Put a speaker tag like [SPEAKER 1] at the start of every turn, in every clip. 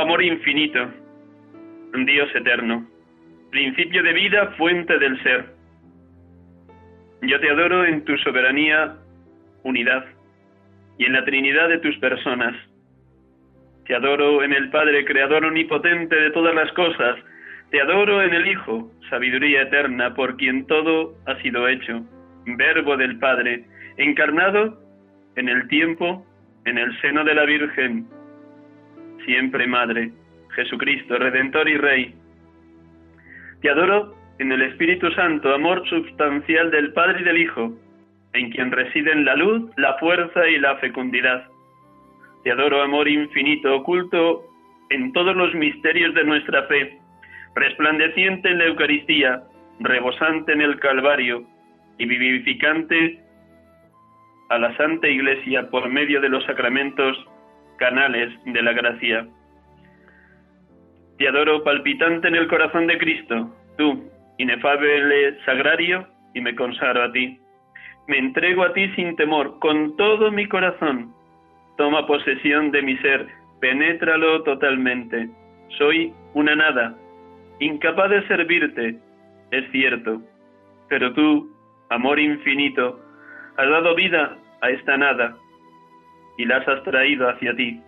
[SPEAKER 1] amor infinito, Dios eterno, principio de vida, fuente del ser. Yo te adoro en tu soberanía, unidad, y en la Trinidad de tus personas. Te adoro en el Padre, Creador omnipotente de todas las cosas. Te adoro en el Hijo, sabiduría eterna, por quien todo ha sido hecho, Verbo del Padre, encarnado en el tiempo, en el seno de la Virgen, siempre Madre, Jesucristo, Redentor y Rey. Te adoro en el Espíritu Santo, amor substancial del Padre y del Hijo, en quien residen la luz, la fuerza y la fecundidad. Te adoro, amor infinito, oculto en todos los misterios de nuestra fe, resplandeciente en la Eucaristía, rebosante en el Calvario y vivificante a la Santa Iglesia por medio de los sacramentos canales de la gracia. Te adoro palpitante en el corazón de Cristo, tú, inefable sagrario, y me consagro a ti. Me entrego a ti sin temor, con todo mi corazón. Toma posesión de mi ser, penétralo totalmente. Soy una nada, incapaz de servirte, es cierto, pero tú, amor infinito, has dado vida a esta nada y las has traído hacia ti.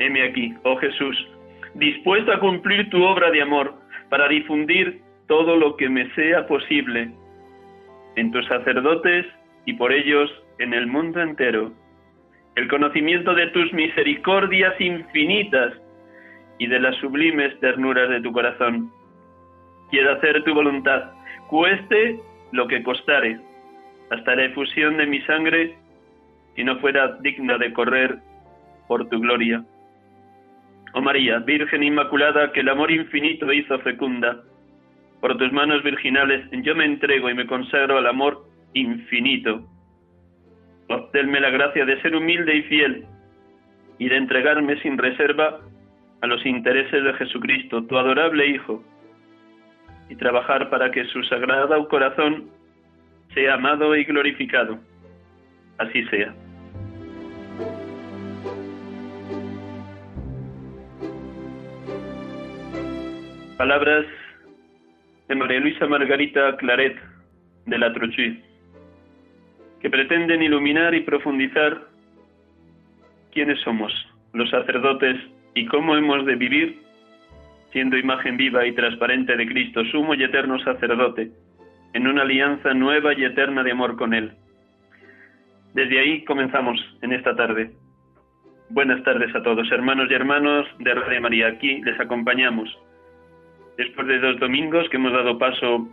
[SPEAKER 1] Heme aquí, oh Jesús, dispuesto a cumplir tu obra de amor para difundir todo lo que me sea posible en tus sacerdotes y por ellos en el mundo entero, el conocimiento de tus misericordias infinitas y de las sublimes ternuras de tu corazón. Quiero hacer tu voluntad, cueste lo que costare, hasta la efusión de mi sangre, si no fuera digna de correr por tu gloria. Oh María, Virgen Inmaculada, que el amor infinito hizo fecunda, por tus manos virginales yo me entrego y me consagro al amor infinito. Obténme la gracia de ser humilde y fiel y de entregarme sin reserva a los intereses de Jesucristo, tu adorable Hijo, y trabajar para que su sagrado corazón sea amado y glorificado. Así sea. Palabras de María Luisa Margarita Claret de la Trochu, que pretenden iluminar y profundizar quiénes somos los sacerdotes y cómo hemos de vivir siendo imagen viva y transparente de Cristo, sumo y eterno sacerdote, en una alianza nueva y eterna de amor con Él. Desde ahí comenzamos en esta tarde. Buenas tardes a todos, hermanos y hermanos de Radio María. Aquí les acompañamos después de dos domingos que hemos dado paso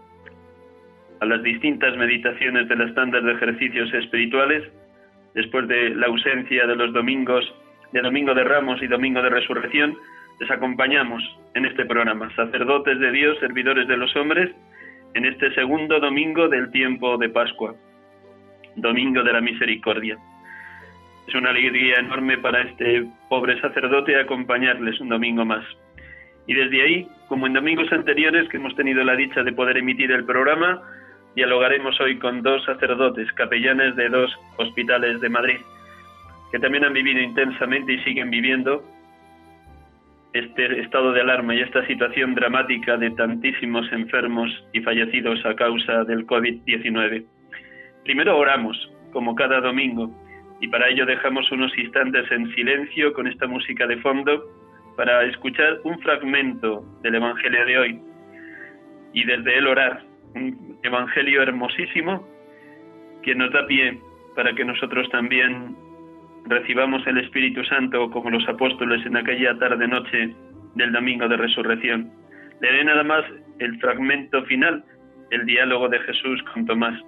[SPEAKER 1] a las distintas meditaciones del estándar de ejercicios espirituales, después de la ausencia de los domingos de Domingo de Ramos y Domingo de Resurrección, les acompañamos en este programa, sacerdotes de Dios, servidores de los hombres, en este segundo domingo del tiempo de Pascua, Domingo de la Misericordia. Es una alegría enorme para este pobre sacerdote acompañarles un domingo más. Y desde ahí, como en domingos anteriores que hemos tenido la dicha de poder emitir el programa, dialogaremos hoy con dos sacerdotes, capellanes de dos hospitales de Madrid, que también han vivido intensamente y siguen viviendo este estado de alarma y esta situación dramática de tantísimos enfermos y fallecidos a causa del COVID-19. Primero oramos, como cada domingo, y para ello dejamos unos instantes en silencio con esta música de fondo para escuchar un fragmento del Evangelio de hoy y desde él orar, un Evangelio hermosísimo que nos da pie para que nosotros también recibamos el Espíritu Santo como los apóstoles en aquella tarde-noche del domingo de resurrección. Leeré nada más el fragmento final, el diálogo de Jesús con Tomás.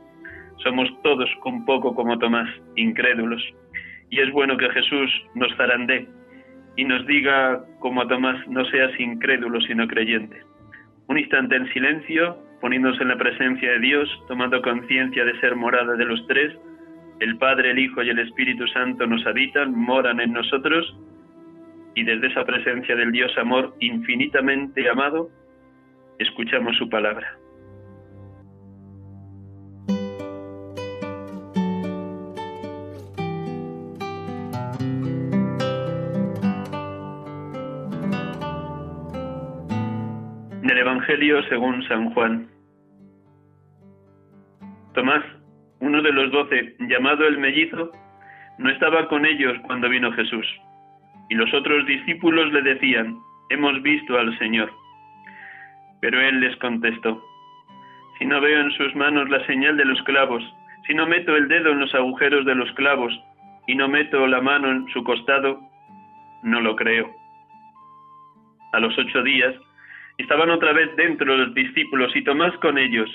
[SPEAKER 1] Somos todos un poco como Tomás, incrédulos. Y es bueno que Jesús nos zarandee y nos diga como a Tomás, no seas incrédulo sino creyente. Un instante en silencio, poniéndose en la presencia de Dios, tomando conciencia de ser morada de los tres, el Padre, el Hijo y el Espíritu Santo nos habitan, moran en nosotros, y desde esa presencia del Dios amor infinitamente amado, escuchamos su palabra. Evangelio según San Juan. Tomás, uno de los doce, llamado el mellizo, no estaba con ellos cuando vino Jesús. Y los otros discípulos le decían, hemos visto al Señor. Pero él les contestó, si no veo en sus manos la señal de los clavos, si no meto el dedo en los agujeros de los clavos y no meto la mano en su costado, no lo creo. A los ocho días estaban otra vez dentro los discípulos y Tomás con ellos.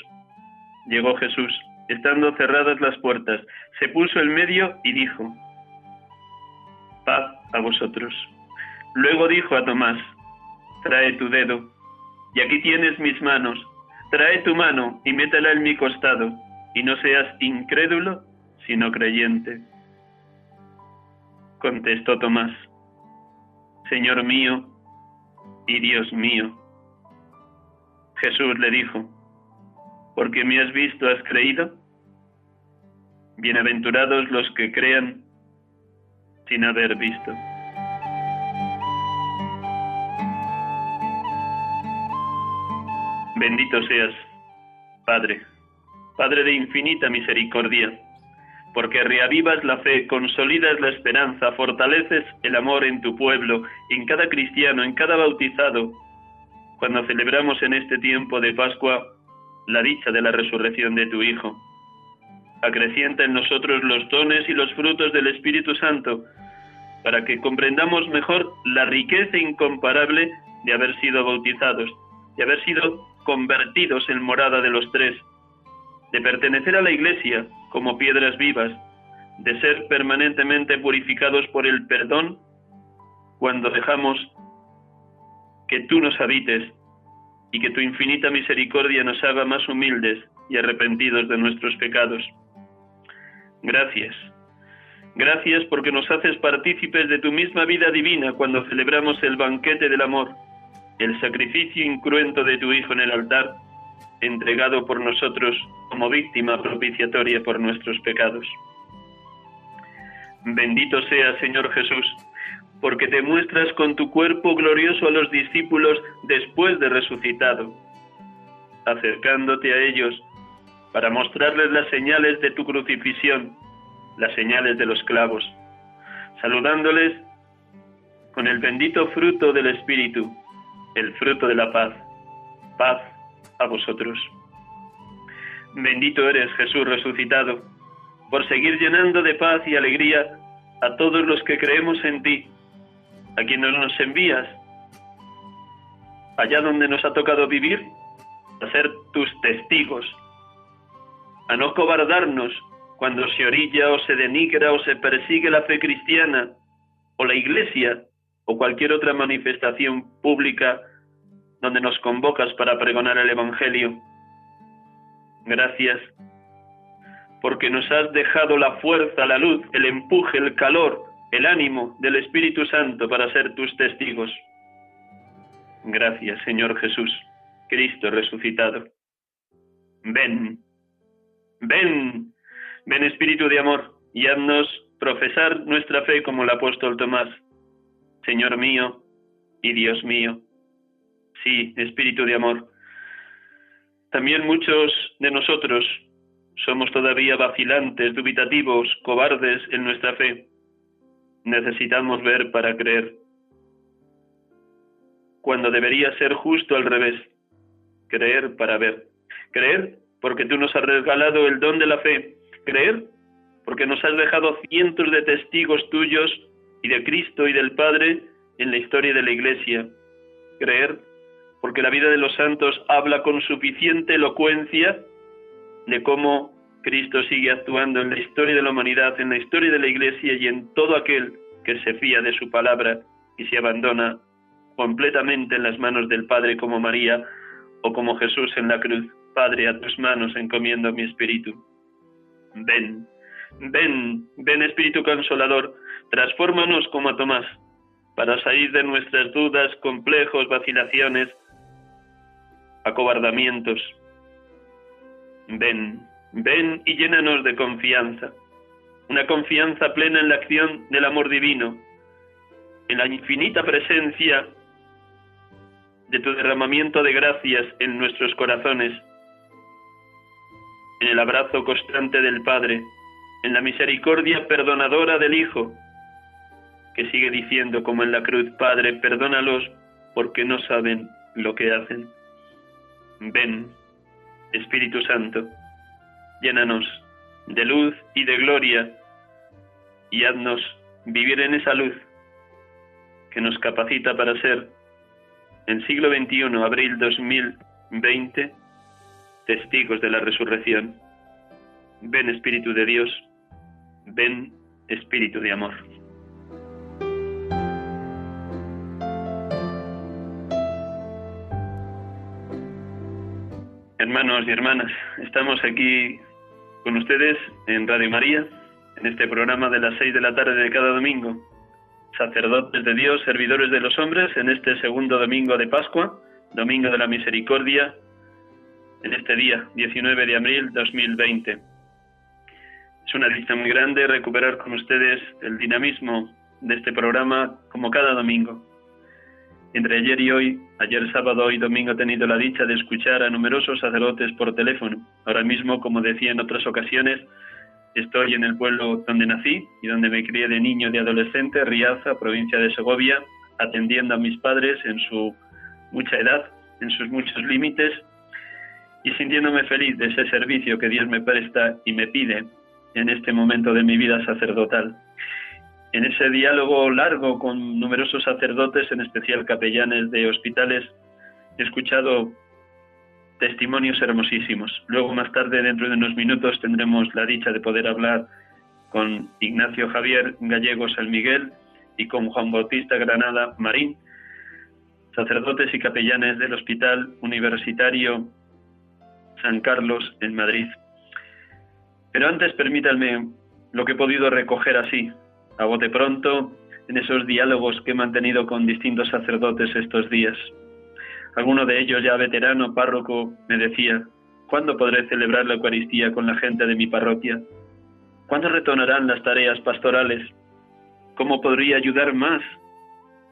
[SPEAKER 1] Llegó Jesús estando cerradas las puertas, se puso en medio y dijo, paz a vosotros. Luego dijo a Tomás, trae tu dedo, y aquí tienes mis manos, trae tu mano y métela en mi costado, y no seas incrédulo, sino creyente. Contestó Tomás, Señor mío y Dios mío. Jesús le dijo, porque me has visto, has creído. Bienaventurados los que crean sin haber visto. Bendito seas, Padre, Padre de infinita misericordia, porque reavivas la fe, consolidas la esperanza, fortaleces el amor en tu pueblo, en cada cristiano, en cada bautizado. Cuando celebramos en este tiempo de Pascua la dicha de la resurrección de tu Hijo. Acrecienta en nosotros los dones y los frutos del Espíritu Santo, para que comprendamos mejor la riqueza incomparable de haber sido bautizados, de haber sido convertidos en morada de los tres, de pertenecer a la Iglesia como piedras vivas, de ser permanentemente purificados por el perdón cuando dejamos que tú nos habites y que tu infinita misericordia nos haga más humildes y arrepentidos de nuestros pecados. Gracias. Gracias porque nos haces partícipes de tu misma vida divina cuando celebramos el banquete del amor, el sacrificio incruento de tu Hijo en el altar, entregado por nosotros como víctima propiciatoria por nuestros pecados. Bendito sea, Señor Jesús, porque te muestras con tu cuerpo glorioso a los discípulos después de resucitado, acercándote a ellos para mostrarles las señales de tu crucifixión, las señales de los clavos, saludándoles con el bendito fruto del Espíritu, el fruto de la paz. Paz a vosotros. Bendito eres Jesús resucitado, por seguir llenando de paz y alegría a todos los que creemos en ti a quienes nos envías allá donde nos ha tocado vivir, a ser tus testigos, a no cobardarnos cuando se orilla o se denigra o se persigue la fe cristiana o la iglesia o cualquier otra manifestación pública donde nos convocas para pregonar el Evangelio. Gracias, porque nos has dejado la fuerza, la luz, el empuje, el calor el ánimo del Espíritu Santo para ser tus testigos. Gracias, Señor Jesús, Cristo resucitado. Ven, Ven, ven Espíritu de amor, y haznos profesar nuestra fe como el apóstol Tomás. Señor mío y Dios mío. Sí, Espíritu de amor. También muchos de nosotros somos todavía vacilantes, dubitativos, cobardes en nuestra fe. Necesitamos ver para creer. Cuando debería ser justo al revés. Creer para ver. Creer porque tú nos has regalado el don de la fe. Creer porque nos has dejado cientos de testigos tuyos y de Cristo y del Padre en la historia de la Iglesia. Creer porque la vida de los santos habla con suficiente elocuencia de cómo Cristo sigue actuando en la historia de la humanidad, en la historia de la Iglesia y en todo aquel que se fía de su palabra y se abandona completamente en las manos del Padre como María o como Jesús en la cruz. Padre, a tus manos encomiendo mi espíritu. Ven, ven, ven Espíritu Consolador, transfórmanos como a Tomás, para salir de nuestras dudas, complejos, vacilaciones, acobardamientos. Ven, ven y llénanos de confianza, una confianza plena en la acción del amor divino, en la infinita presencia de tu derramamiento de gracias en nuestros corazones, en el abrazo constante del Padre, en la misericordia perdonadora del Hijo, que sigue diciendo como en la cruz, Padre, perdónalos porque no saben lo que hacen. Ven, Espíritu Santo, llénanos de luz y de gloria y haznos vivir en esa luz que nos capacita para ser en siglo XXI, abril 2020, testigos de la resurrección. Ven Espíritu de Dios, ven Espíritu de amor. Hermanos y hermanas, estamos aquí con ustedes en Radio María, en este programa de las seis de la tarde de cada domingo. Sacerdotes de Dios, servidores de los hombres, en este segundo domingo de Pascua, domingo de la misericordia, en este día, 19 de abril 2020. Es una dicha muy grande recuperar con ustedes el dinamismo de este programa como cada domingo. Entre ayer y hoy, ayer sábado y domingo he tenido la dicha de escuchar a numerosos sacerdotes por teléfono. Ahora mismo, como decía en otras ocasiones, estoy en el pueblo donde nací y donde me crié de niño y de adolescente, Riaza, provincia de Segovia, atendiendo a mis padres en su mucha edad, en sus muchos límites y sintiéndome feliz de ese servicio que Dios me presta y me pide en este momento de mi vida sacerdotal en ese diálogo largo con numerosos sacerdotes, en especial capellanes de hospitales, he escuchado testimonios hermosísimos. Luego, más tarde, dentro de unos minutos, tendremos la dicha de poder hablar con Ignacio Javier Gallego San Miguel y con Juan Bautista Granada Marín, sacerdotes y capellanes del Hospital Universitario San Carlos en Madrid. Pero antes permítanme lo que he podido recoger así, a bote pronto en esos diálogos que he mantenido con distintos sacerdotes estos días. Alguno de ellos, ya veterano párroco, me decía, ¿cuándo podré celebrar la Eucaristía con la gente de mi parroquia? ¿Cuándo retornarán las tareas pastorales? ¿Cómo podría ayudar más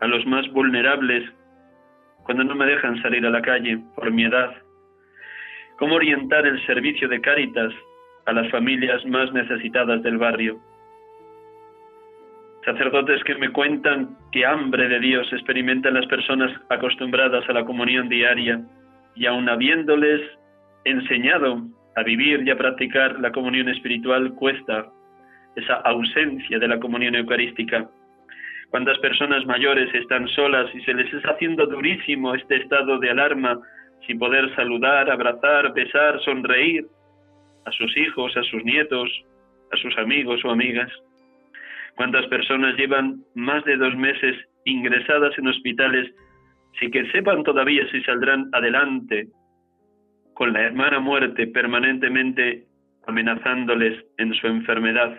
[SPEAKER 1] a los más vulnerables cuando no me dejan salir a la calle por mi edad? ¿Cómo orientar el servicio de Cáritas a las familias más necesitadas del barrio? Sacerdotes que me cuentan que hambre de Dios experimentan las personas acostumbradas a la comunión diaria y aun habiéndoles enseñado a vivir y a practicar la comunión espiritual cuesta esa ausencia de la comunión eucarística. Cuántas personas mayores están solas y se les está haciendo durísimo este estado de alarma sin poder saludar, abrazar, besar, sonreír a sus hijos, a sus nietos, a sus amigos o amigas. ¿Cuántas personas llevan más de dos meses ingresadas en hospitales sin que sepan todavía si saldrán adelante con la hermana muerte permanentemente amenazándoles en su enfermedad?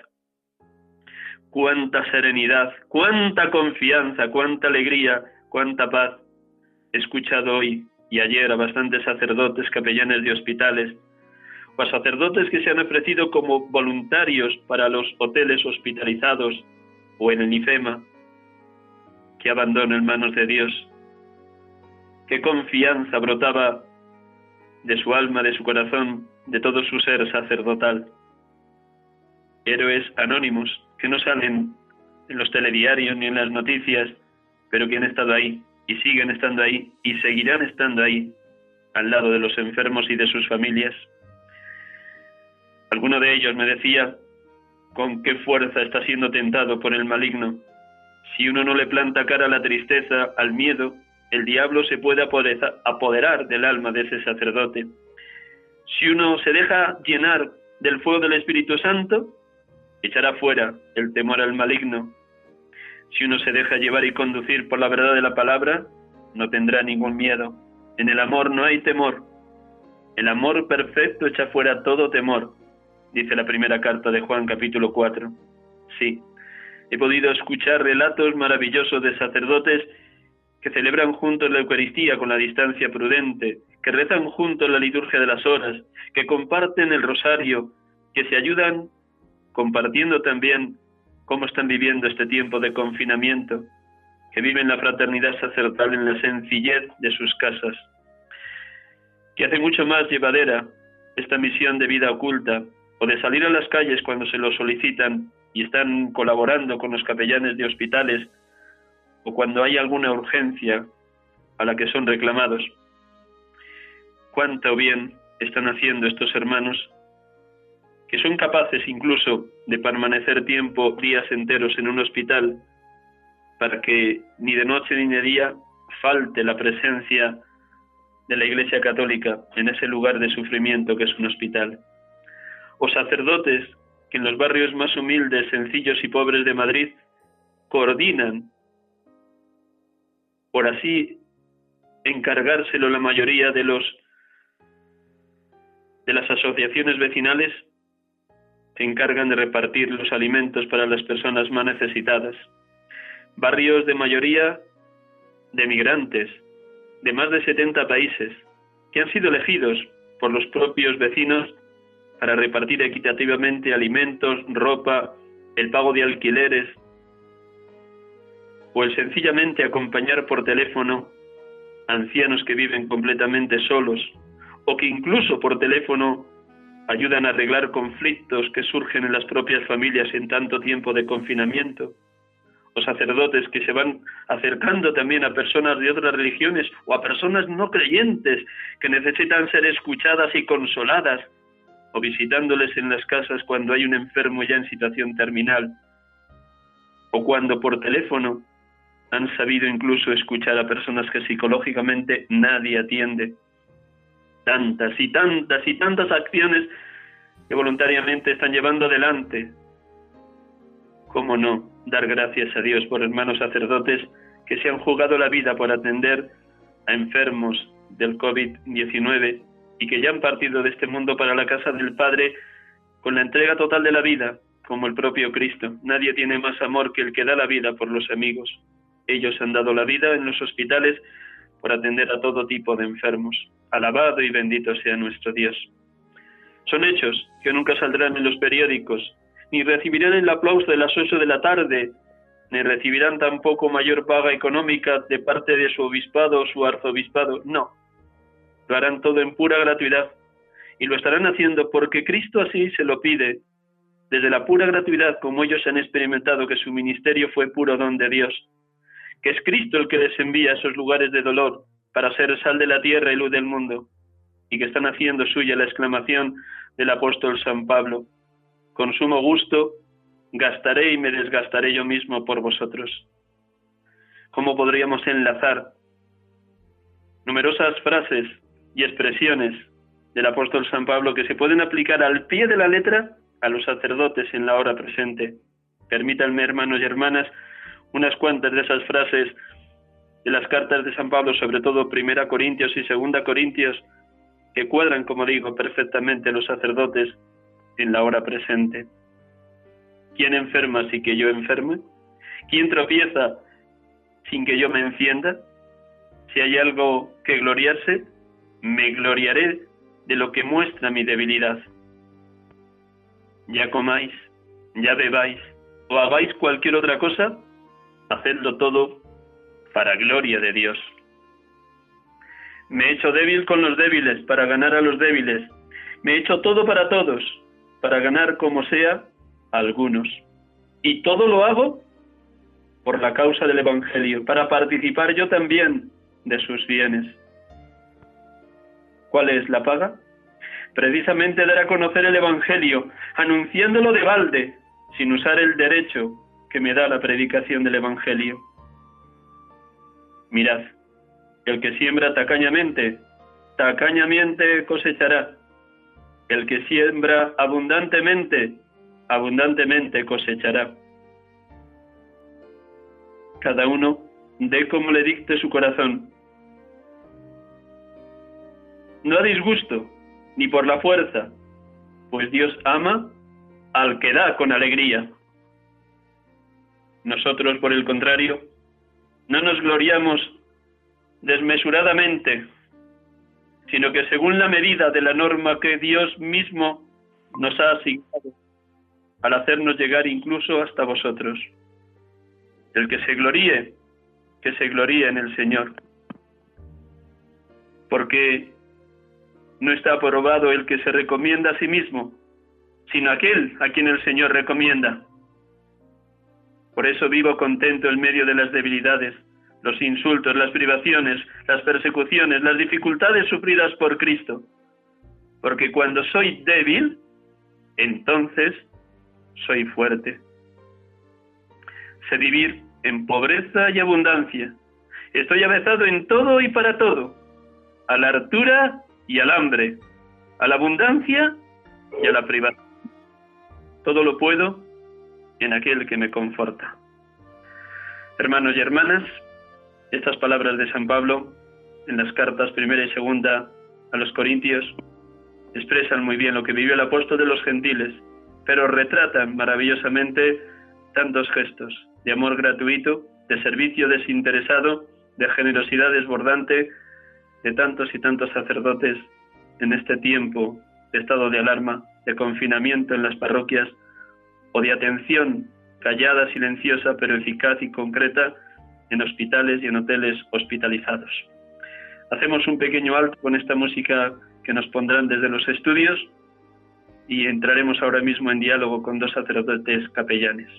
[SPEAKER 1] Cuánta serenidad, cuánta confianza, cuánta alegría, cuánta paz. He escuchado hoy y ayer a bastantes sacerdotes, capellanes de hospitales, a sacerdotes que se han ofrecido como voluntarios para los hoteles hospitalizados o en el IFEMA, que abandono en manos de Dios. Qué confianza brotaba de su alma, de su corazón, de todo su ser sacerdotal. Héroes anónimos que no salen en los telediarios ni en las noticias, pero que han estado ahí y siguen estando ahí y seguirán estando ahí al lado de los enfermos y de sus familias. Alguno de ellos me decía con qué fuerza está siendo tentado por el maligno. Si uno no le planta cara a la tristeza, al miedo, el diablo se puede apoderar del alma de ese sacerdote. Si uno se deja llenar del fuego del Espíritu Santo, echará fuera el temor al maligno. Si uno se deja llevar y conducir por la verdad de la palabra, no tendrá ningún miedo. En el amor no hay temor. El amor perfecto echa fuera todo temor, dice la primera carta de Juan capítulo 4. Sí, he podido escuchar relatos maravillosos de sacerdotes que celebran juntos la Eucaristía con la distancia prudente, que rezan juntos la liturgia de las horas, que comparten el rosario, que se ayudan compartiendo también cómo están viviendo este tiempo de confinamiento, que viven la fraternidad sacerdotal en la sencillez de sus casas, que hace mucho más llevadera esta misión de vida oculta, o de salir a las calles cuando se lo solicitan y están colaborando con los capellanes de hospitales, o cuando hay alguna urgencia a la que son reclamados. Cuánto bien están haciendo estos hermanos que son capaces incluso de permanecer tiempo, días enteros en un hospital, para que ni de noche ni de día falte la presencia de la Iglesia Católica en ese lugar de sufrimiento que es un hospital. O sacerdotes que en los barrios más humildes, sencillos y pobres de Madrid coordinan, por así encargárselo la mayoría de los de las asociaciones vecinales se encargan de repartir los alimentos para las personas más necesitadas. Barrios de mayoría de migrantes de más de 70 países que han sido elegidos por los propios vecinos para repartir equitativamente alimentos, ropa, el pago de alquileres o el sencillamente acompañar por teléfono ancianos que viven completamente solos o que incluso por teléfono ayudan a arreglar conflictos que surgen en las propias familias en tanto tiempo de confinamiento, o sacerdotes que se van acercando también a personas de otras religiones o a personas no creyentes que necesitan ser escuchadas y consoladas, o visitándoles en las casas cuando hay un enfermo ya en situación terminal, o cuando por teléfono han sabido incluso escuchar a personas que psicológicamente nadie atiende tantas y tantas y tantas acciones que voluntariamente están llevando adelante. ¿Cómo no dar gracias a Dios por hermanos sacerdotes que se han jugado la vida por atender a enfermos del COVID-19 y que ya han partido de este mundo para la casa del Padre con la entrega total de la vida, como el propio Cristo. Nadie tiene más amor que el que da la vida por los amigos. Ellos han dado la vida en los hospitales por atender a todo tipo de enfermos. Alabado y bendito sea nuestro Dios. Son hechos que nunca saldrán en los periódicos, ni recibirán el aplauso de las ocho de la tarde, ni recibirán tampoco mayor paga económica de parte de su obispado o su arzobispado. No, lo harán todo en pura gratuidad y lo estarán haciendo porque Cristo así se lo pide, desde la pura gratuidad como ellos han experimentado que su ministerio fue puro don de Dios que es Cristo el que les envía a esos lugares de dolor para ser sal de la tierra y luz del mundo, y que están haciendo suya la exclamación del apóstol San Pablo, con sumo gusto gastaré y me desgastaré yo mismo por vosotros. ¿Cómo podríamos enlazar numerosas frases y expresiones del apóstol San Pablo que se pueden aplicar al pie de la letra a los sacerdotes en la hora presente? Permítanme, hermanos y hermanas, unas cuantas de esas frases de las cartas de San Pablo, sobre todo Primera Corintios y Segunda Corintios, que cuadran, como digo, perfectamente los sacerdotes en la hora presente. ¿Quién enferma sin que yo enferme? ¿Quién tropieza sin que yo me encienda? Si hay algo que gloriarse, me gloriaré de lo que muestra mi debilidad. Ya comáis, ya bebáis o hagáis cualquier otra cosa, hacedlo todo para gloria de Dios. Me he hecho débil con los débiles para ganar a los débiles. Me he hecho todo para todos para ganar como sea a algunos. Y todo lo hago por la causa del Evangelio, para participar yo también de sus bienes. ¿Cuál es la paga? Precisamente dar a conocer el Evangelio, anunciándolo de balde, sin usar el derecho que me da la predicación del Evangelio. Mirad, el que siembra tacañamente, tacañamente cosechará. El que siembra abundantemente, abundantemente cosechará. Cada uno dé como le dicte su corazón. No a disgusto, ni por la fuerza, pues Dios ama al que da con alegría. Nosotros, por el contrario, no nos gloriamos desmesuradamente, sino que según la medida de la norma que Dios mismo nos ha asignado, al hacernos llegar incluso hasta vosotros. El que se gloríe, que se gloríe en el Señor. Porque no está aprobado el que se recomienda a sí mismo, sino aquel a quien el Señor recomienda. Por eso vivo contento en medio de las debilidades, los insultos, las privaciones, las persecuciones, las dificultades sufridas por Cristo. Porque cuando soy débil, entonces soy fuerte. Sé vivir en pobreza y abundancia. Estoy avezado en todo y para todo, a la altura y al hambre, a la abundancia y a la privación. Todo lo puedo en aquel que me conforta. Hermanos y hermanas, estas palabras de San Pablo en las cartas primera y segunda a los Corintios expresan muy bien lo que vivió el apóstol de los gentiles, pero retratan maravillosamente tantos gestos de amor gratuito, de servicio desinteresado, de generosidad desbordante de tantos y tantos sacerdotes en este tiempo de estado de alarma, de confinamiento en las parroquias o de atención callada, silenciosa, pero eficaz y concreta en hospitales y en hoteles hospitalizados. Hacemos un pequeño alto con esta música que nos pondrán desde los estudios y entraremos ahora mismo en diálogo con dos sacerdotes capellanes.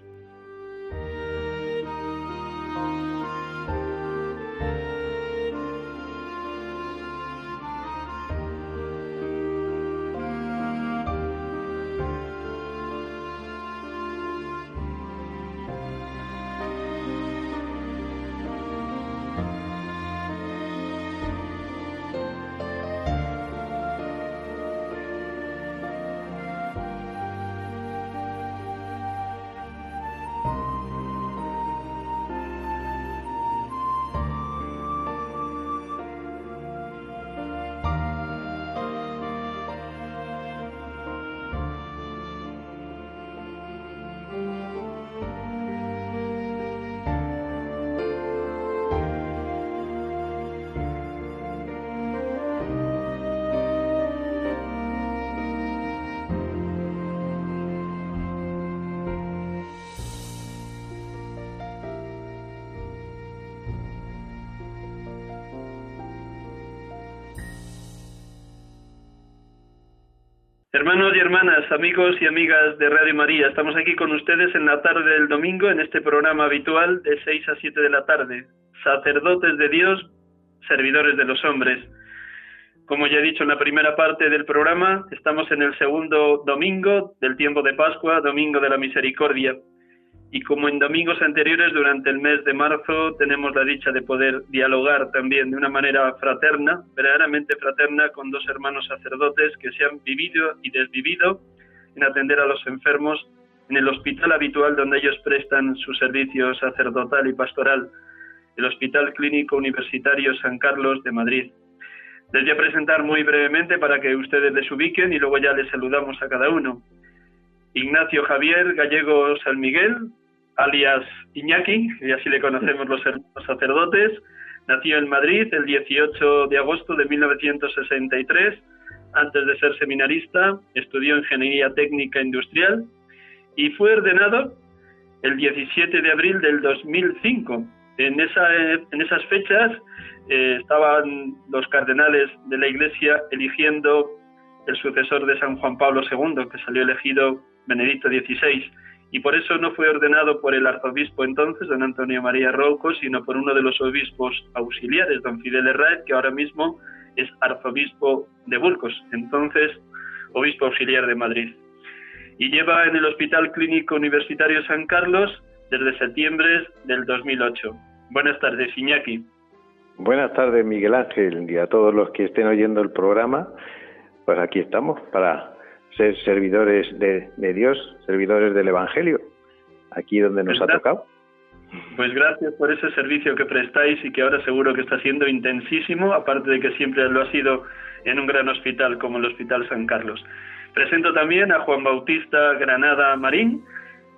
[SPEAKER 1] Hermanos y hermanas, amigos y amigas de Radio María, estamos aquí con ustedes en la tarde del domingo en este programa habitual de 6 a 7 de la tarde. Sacerdotes de Dios, servidores de los hombres. Como ya he dicho en la primera parte del programa, estamos en el segundo domingo del tiempo de Pascua, domingo de la misericordia. Y como en domingos anteriores, durante el mes de marzo, tenemos la dicha de poder dialogar también de una manera fraterna, verdaderamente fraterna, con dos hermanos sacerdotes que se han vivido y desvivido en atender a los enfermos en el hospital habitual donde ellos prestan su servicio sacerdotal y pastoral, el Hospital Clínico Universitario San Carlos de Madrid. Les voy a presentar muy brevemente para que ustedes les ubiquen y luego ya les saludamos a cada uno. Ignacio Javier Gallego San Miguel, alias Iñaki, y así le conocemos los hermanos sacerdotes, nació en Madrid el 18 de agosto de 1963, antes de ser seminarista, estudió Ingeniería Técnica Industrial y fue ordenado el 17 de abril del 2005. En, esa, en esas fechas eh, estaban los cardenales de la Iglesia eligiendo el sucesor de San Juan Pablo II, que salió elegido Benedicto XVI, y por eso no fue ordenado por el arzobispo entonces, don Antonio María Rouco, sino por uno de los obispos auxiliares, don Fidel Herrera, que ahora mismo es arzobispo de Burgos, entonces obispo auxiliar de Madrid. Y lleva en el Hospital Clínico Universitario San Carlos desde septiembre del 2008. Buenas tardes, Iñaki.
[SPEAKER 2] Buenas tardes, Miguel Ángel, y a todos los que estén oyendo el programa. Pues aquí estamos para ser servidores de, Dios, servidores del Evangelio, aquí donde nos ha tocado.
[SPEAKER 1] Pues gracias por ese servicio que prestáis y que ahora seguro que está siendo intensísimo, aparte de que siempre lo ha sido en un gran hospital como el Hospital San Carlos. Presento también a Juan Bautista Granada Marín,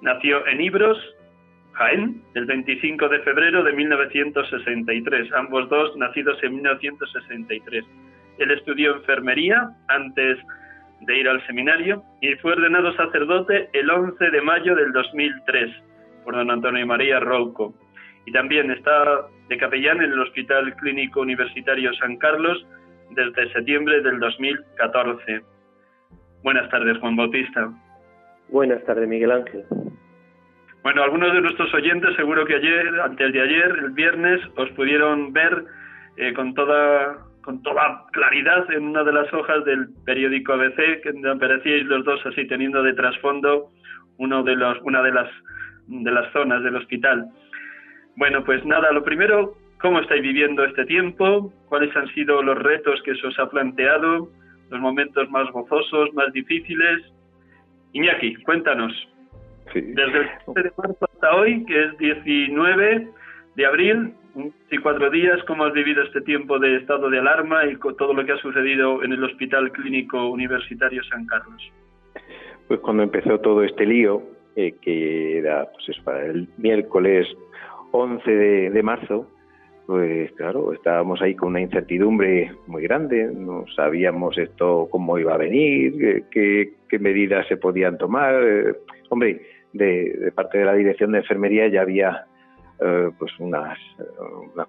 [SPEAKER 1] nació en Ibros, Jaén, el 25 de febrero de 1963, ambos dos nacidos en 1963. Él estudió enfermería antes de ir al seminario y fue ordenado sacerdote el 11 de mayo del 2003 por don Antonio María Rouco. Y también está de capellán en el Hospital Clínico Universitario San Carlos desde septiembre del 2014. Buenas tardes, Juan Bautista.
[SPEAKER 3] Buenas tardes, Miguel Ángel.
[SPEAKER 1] Bueno, algunos de nuestros oyentes seguro que ayer, antes de ayer, el viernes, os pudieron ver eh, con toda con toda claridad en una de las hojas del periódico ABC, que aparecíais los dos así teniendo de trasfondo uno de los, una de las, de las zonas del hospital. Bueno, pues nada, lo primero, ¿cómo estáis viviendo este tiempo? ¿Cuáles han sido los retos que se os ha planteado? ¿Los momentos más gozosos, más difíciles? Iñaki, cuéntanos. Desde el 7 de marzo hasta hoy, que es 19 de abril, cuatro días, ¿cómo has vivido este tiempo de estado de alarma y con todo lo que ha sucedido en el Hospital Clínico Universitario San Carlos?
[SPEAKER 2] Pues cuando empezó todo este lío, eh, que era pues para el miércoles 11 de, marzo, pues claro, estábamos ahí con una incertidumbre muy grande, no sabíamos esto cómo iba a venir, qué, qué medidas se podían tomar. Eh, hombre, de, parte de la dirección de enfermería ya había eh, pues unas,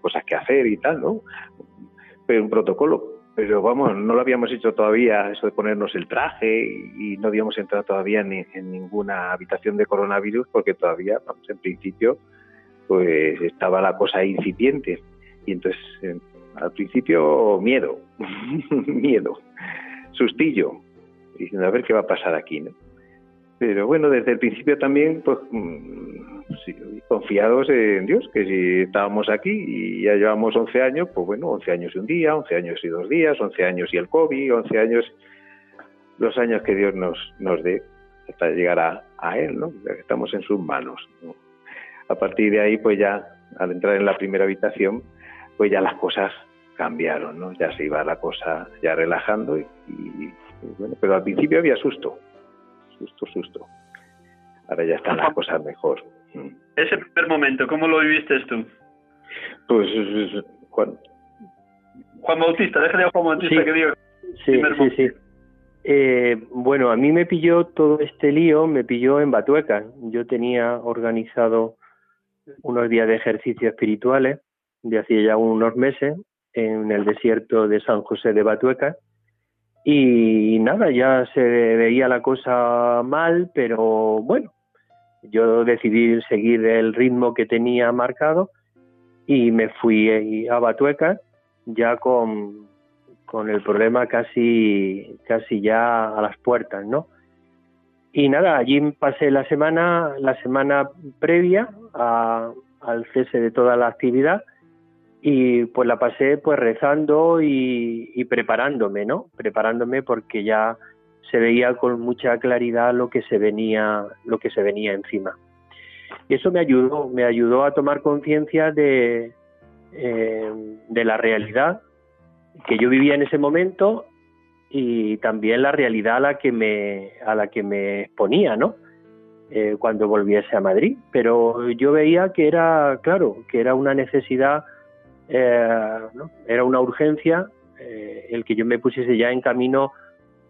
[SPEAKER 2] cosas que hacer y tal, ¿no? Pero un protocolo. Pero vamos, no lo habíamos hecho todavía, eso de ponernos el traje y no habíamos entrado todavía en, en ninguna habitación de coronavirus porque todavía, vamos, en principio, pues estaba la cosa incipiente. Y entonces, al principio, miedo, miedo, sustillo, diciendo a ver qué va a pasar aquí, ¿no? Pero bueno, desde el principio también, pues mm, confiados en Dios, que si estábamos aquí y ya llevamos 11 años, pues bueno, 11 años y un día, 11 años y dos días, 11 años y el COVID, 11 años, los años que Dios nos, nos dé hasta llegar a, Él, ¿no? estamos en sus manos. A partir de ahí, pues ya, al entrar en la primera habitación, pues ya las cosas cambiaron, ¿no? Ya se iba la cosa ya relajando y bueno, pero al principio había susto susto, susto. Ahora ya están las cosas mejor.
[SPEAKER 1] Mm. Ese primer momento, ¿cómo lo viviste tú?
[SPEAKER 2] Pues Juan.
[SPEAKER 1] Juan Bautista, déjale a Juan Bautista que diga.
[SPEAKER 3] Sí, sí, sí. Eh, bueno, a mí me pilló todo este lío, me pilló en Batueca. Yo tenía organizado unos días de ejercicio espirituales de hacía ya unos meses en el desierto de San José de Batueca y nada, ya se veía la cosa mal, pero bueno, yo decidí seguir el ritmo que tenía marcado y me fui a Batueca ya con, con el problema casi, casi ya a las puertas, ¿no? Y nada, allí pasé la semana, la semana previa al cese de toda la actividad y pues la pasé pues rezando y, preparándome, ¿no? Preparándome porque ya se veía con mucha claridad lo que se venía, lo que se venía encima. Y eso me ayudó, me ayudó a tomar conciencia de, eh, de la realidad que yo vivía en ese momento y también la realidad a la que me, a la que me exponía, ¿no? Eh, cuando volviese a Madrid. Pero yo veía que era, claro, que era una necesidad eh, era una urgencia eh, el que yo me pusiese ya en camino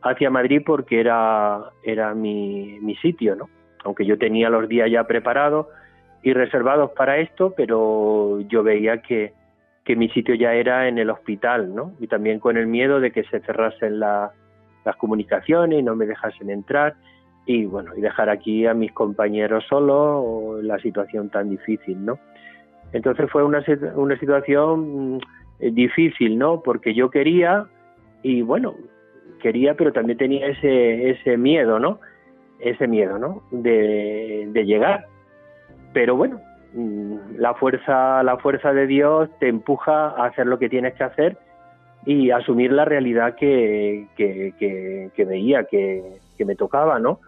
[SPEAKER 3] hacia Madrid porque era, era mi, mi sitio, ¿no? Aunque yo tenía los días ya preparados y reservados para esto, pero yo veía que, que mi sitio ya era en el hospital, ¿no? Y también con el miedo de que se cerrasen las comunicaciones y no me dejasen entrar y bueno, y dejar aquí a mis compañeros solos la situación tan difícil, ¿no? Entonces fue una, una situación mm, difícil, ¿no? Porque yo quería y bueno, quería, pero también tenía ese, ese miedo, ¿no? Ese miedo, ¿no? De, de llegar. Pero bueno, mm, la fuerza, la fuerza de Dios te empuja a hacer lo que tienes que hacer y asumir la realidad que, que, que, veía, que, que me tocaba, ¿no?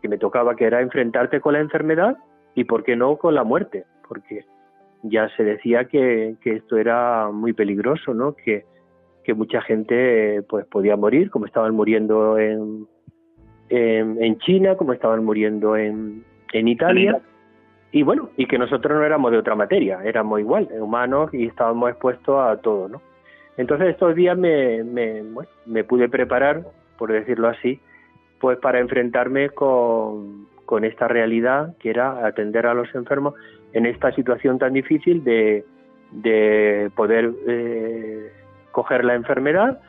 [SPEAKER 3] Que me tocaba, que era enfrentarte con la enfermedad y, ¿por qué no, con la muerte? Porque ya se decía que, que esto era muy peligroso, ¿no? Que, que mucha gente pues podía morir, como estaban muriendo en, en, China, como estaban muriendo en, en Italia. Y bueno, y que nosotros no éramos de otra materia, éramos igual, humanos y estábamos expuestos a todo, ¿no? Entonces estos días me, me, me pude preparar, por decirlo así, pues para enfrentarme con, con esta realidad que era atender a los enfermos en esta situación tan difícil de, de poder eh, coger la enfermedad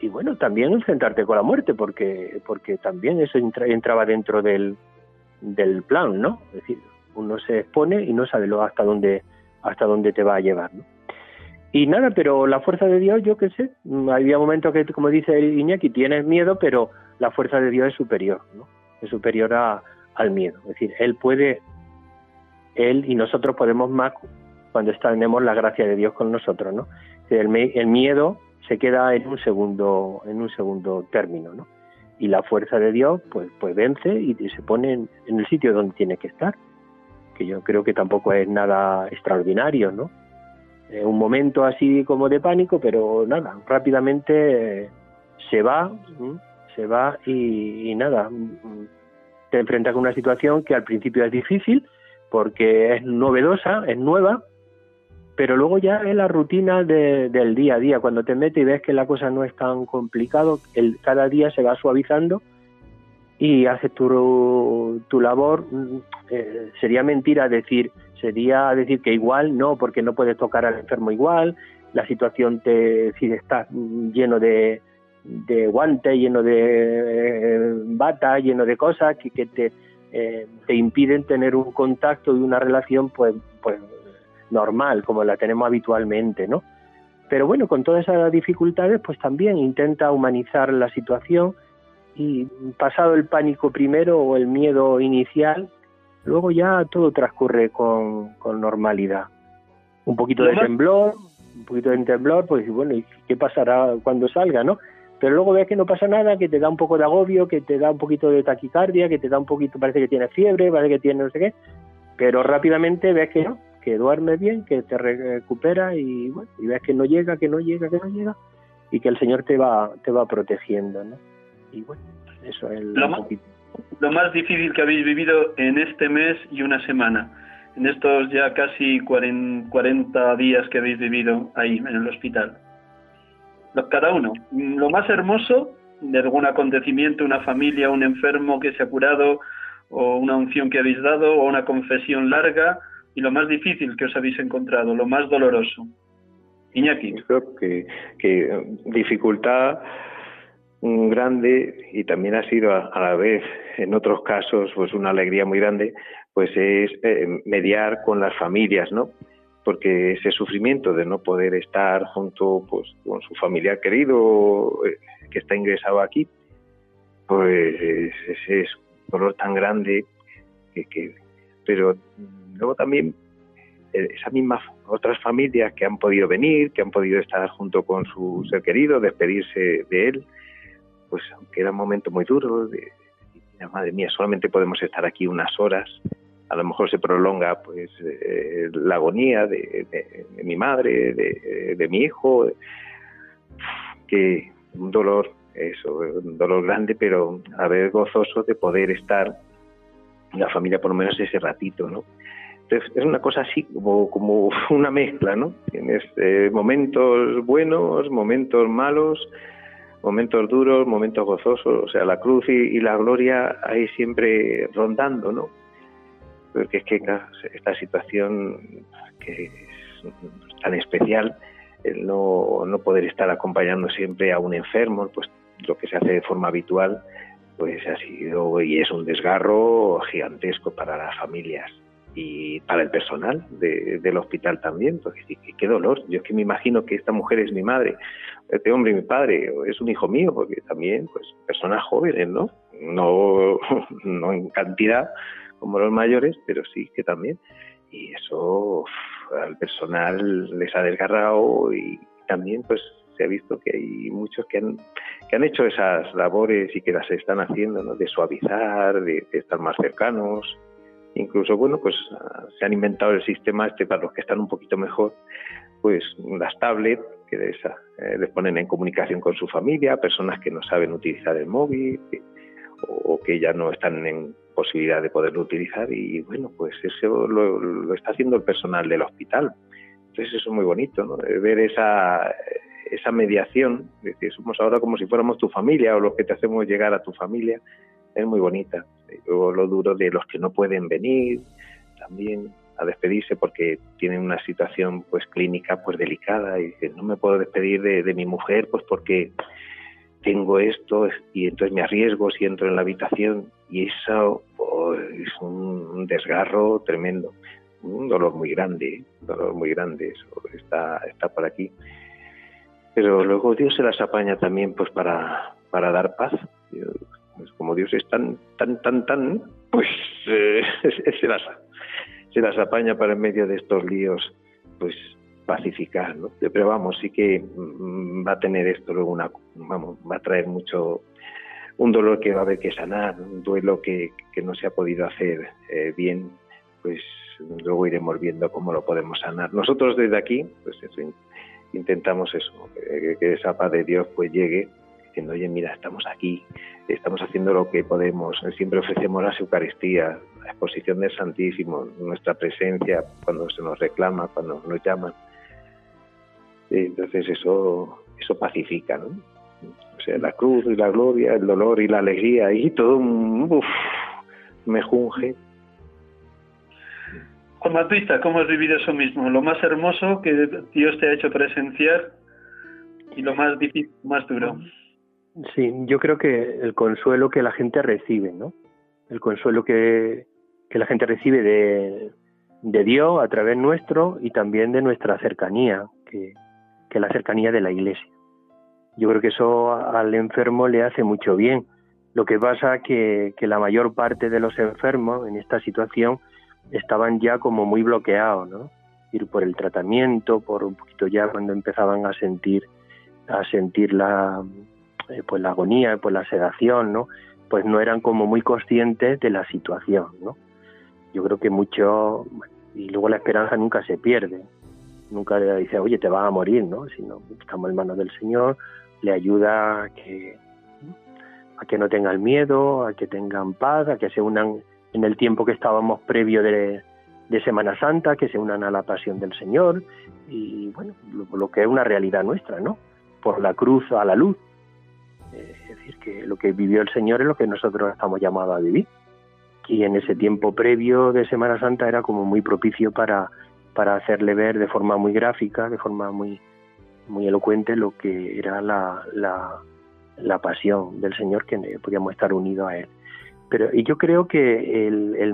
[SPEAKER 3] y bueno, también enfrentarte con la muerte, porque, porque también eso entraba dentro del, del plan, ¿no? Es decir, uno se expone y no sabe lo, hasta dónde hasta dónde te va a llevar. Y nada, pero la fuerza de Dios, yo qué sé, había momentos que, como dice Iñaki, tienes miedo, pero la fuerza de Dios es superior, ¿no? Es superior a, al miedo. Es decir, Él puede, Él y nosotros podemos más cuando tenemos la gracia de Dios con nosotros, ¿no? el, miedo se queda en un segundo, en un segundo término, ¿no? Y la fuerza de Dios, pues, pues vence y se pone en, el sitio donde tiene que estar, que yo creo que tampoco es nada extraordinario, ¿no? un momento así como de pánico, pero nada, rápidamente se va, se va y, y nada, te enfrentas con una situación que al principio es difícil porque es novedosa, es nueva, pero luego ya es la rutina del día a día, cuando te metes y ves que la cosa no es tan complicado, el, cada día se va suavizando y haces tu, tu labor, mm, eh, sería mentira decir, sería decir que igual no, porque no puedes tocar al enfermo igual, la situación te, si estás lleno de, de guantes, lleno de eh, bata, lleno de cosas que, que te, eh, te impiden tener un contacto y una relación pues, pues normal, como la tenemos habitualmente, ¿no? Pero bueno, con todas esas dificultades, pues también intenta humanizar la situación y pasado el pánico primero o el miedo inicial, luego ya todo transcurre con, normalidad. Un poquito de temblor, un poquito de temblor, pues bueno, ¿y qué pasará cuando salga, no? Pero luego ves que no pasa nada, que te da un poco de agobio, que te da un poquito de taquicardia, que te da un poquito, parece que tienes fiebre, parece que tienes no sé qué, pero rápidamente ves que no, que duerme bien, que te recupera y, bueno, y ves que no llega, que no llega, que no llega y que el Señor te va, te va protegiendo, ¿no? Y bueno, eso es
[SPEAKER 1] lo, más, lo más difícil que habéis vivido en este mes y una semana, en estos ya casi 40 días que habéis vivido ahí en el hospital. Cada uno. Lo más hermoso de algún acontecimiento, una familia, un enfermo que se ha curado, o una unción que habéis dado, o una confesión larga, y lo más difícil que os habéis encontrado, lo más doloroso? Iñaki.
[SPEAKER 2] creo que, que dificultad grande y también ha sido a, la vez en otros casos pues una alegría muy grande pues es eh, mediar con las familias no porque ese sufrimiento de no poder estar junto pues con su familiar querido eh, que está ingresado aquí pues ese es, un dolor tan grande que, que pero luego también eh, esas mismas otras familias que han podido venir, que han podido estar junto con su ser querido, despedirse de él, pues aunque era un momento muy duro, de, madre mía, solamente podemos estar aquí unas horas, a lo mejor se prolonga pues eh, la agonía de, mi madre, de, mi hijo, que un dolor, eso, un dolor grande, pero a ver gozoso de poder estar la familia por lo menos ese ratito, ¿no? es una cosa así como, como una mezcla, ¿no? Tienes eh, momentos buenos, momentos malos, momentos duros, momentos gozosos, o sea, la cruz y, la gloria ahí siempre rondando, ¿no? Porque es que esta situación que es tan especial, el no, no poder estar acompañando siempre a un enfermo, pues lo que se hace de forma habitual, pues ha sido y es un desgarro gigantesco para las familias y para el personal del hospital también, porque qué dolor. Yo es que me imagino que esta mujer es mi madre, este hombre mi padre, es un hijo mío, porque también, pues, personas jóvenes, ¿no? No, no en cantidad como los mayores, pero sí que también. Y eso al personal les ha desgarrado y también, pues, se ha visto que hay muchos que han, que han hecho esas labores y que las están haciendo, ¿no? De suavizar, de estar más cercanos, Incluso, bueno, pues ah, se han inventado el sistema este para los que están un poquito mejor, pues las tablets que les, eh, les ponen en comunicación con su familia, personas que no saben utilizar el móvil o, que ya no están en posibilidad de poderlo utilizar y bueno, pues eso lo, está haciendo el personal del hospital. Entonces eso es muy bonito, ¿no? Ver esa, esa mediación, es decir, somos ahora como si fuéramos tu familia o lo que te hacemos llegar a tu familia, es muy bonita. Luego lo duro de los que no pueden venir también a despedirse porque tienen una situación pues clínica pues delicada y dicen no me puedo despedir de, mi mujer pues porque tengo esto y entonces me arriesgo si entro en la habitación y eso oh, es un desgarro tremendo un dolor muy grande un dolor muy grande eso está está por aquí pero luego Dios se las apaña también pues para para dar paz pues como Dios es tan, tan, tan, tan, pues eh, se, las, se las apaña para en medio de estos líos, pues pacificar, ¿no? Pero vamos, sí que mm, va a tener esto luego una, vamos, va a traer mucho, un dolor que va a haber que sanar, un duelo que, que no se ha podido hacer eh, bien, pues luego iremos viendo cómo lo podemos sanar. Nosotros desde aquí, pues eso, intentamos eso, que, que esa paz de Dios pues llegue diciendo, oye, mira, estamos aquí, estamos haciendo lo que podemos, siempre ofrecemos las Eucaristías, la exposición del Santísimo, nuestra presencia cuando se nos reclama, cuando nos llaman. Entonces eso, eso pacifica, ¿no? O sea, la cruz y la gloria, el dolor y la alegría y todo, uff, me junge.
[SPEAKER 1] Juan Bautista, ¿cómo has vivido eso mismo? Lo más hermoso que Dios te ha hecho presenciar y lo más difícil, más duro.
[SPEAKER 3] Sí, yo creo que el consuelo que la gente recibe, ¿no? El consuelo que, que la gente recibe de, de, Dios a través nuestro y también de nuestra cercanía, que, que la cercanía de la iglesia. Yo creo que eso al enfermo le hace mucho bien. Lo que pasa que, que la mayor parte de los enfermos en esta situación estaban ya como muy bloqueados, ¿no? Ir por el tratamiento, por un poquito ya cuando empezaban a sentir a sentir la, eh, pues la agonía, pues la sedación, ¿no? Pues no eran como muy conscientes de la situación, ¿no? Yo creo que mucho, y luego la esperanza nunca se pierde, nunca le dice, oye, te vas a morir, ¿no? Sino estamos en manos del Señor, le ayuda a que, a que no tengan miedo, a que tengan paz, a que se unan en el tiempo que estábamos previo de, Semana Santa, que se unan a la pasión del Señor y, bueno, lo que es una realidad nuestra, ¿no? Por la cruz a la luz, es decir, que lo que vivió el Señor es lo que nosotros estamos llamados a vivir. Y en ese tiempo previo de Semana Santa era como muy propicio para, para hacerle ver de forma muy gráfica, de forma muy, muy elocuente lo que era la, la, pasión del Señor, que podíamos estar unidos a Él. Pero y yo creo que el, el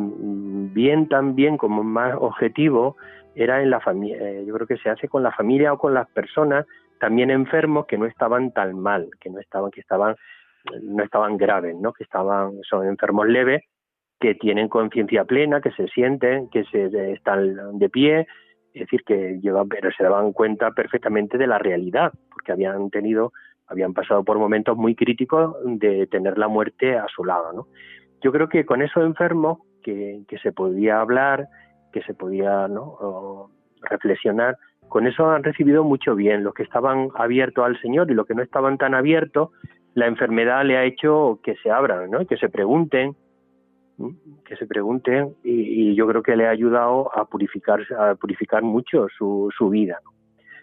[SPEAKER 3] bien también como más objetivo era en la familia. Eh, yo creo que se hace con la familia o con las personas también enfermos que no estaban tan mal, que no estaban, que estaban, no estaban graves, ¿no? que estaban, son enfermos leves, que tienen conciencia plena, que se sienten, que se están de pie, es decir, que pero se daban cuenta perfectamente de la realidad, porque habían tenido, habían pasado por momentos muy críticos de tener la muerte a su lado, ¿no? Yo creo que con esos enfermos que, que se podía hablar, que se podía ¿no? reflexionar, con eso han recibido mucho bien. Los que estaban abiertos al Señor y los que no estaban tan abiertos, la enfermedad le ha hecho que se abran, ¿no? que se pregunten, que se pregunten y, yo creo que le ha ayudado a purificar, a purificar mucho su, su vida.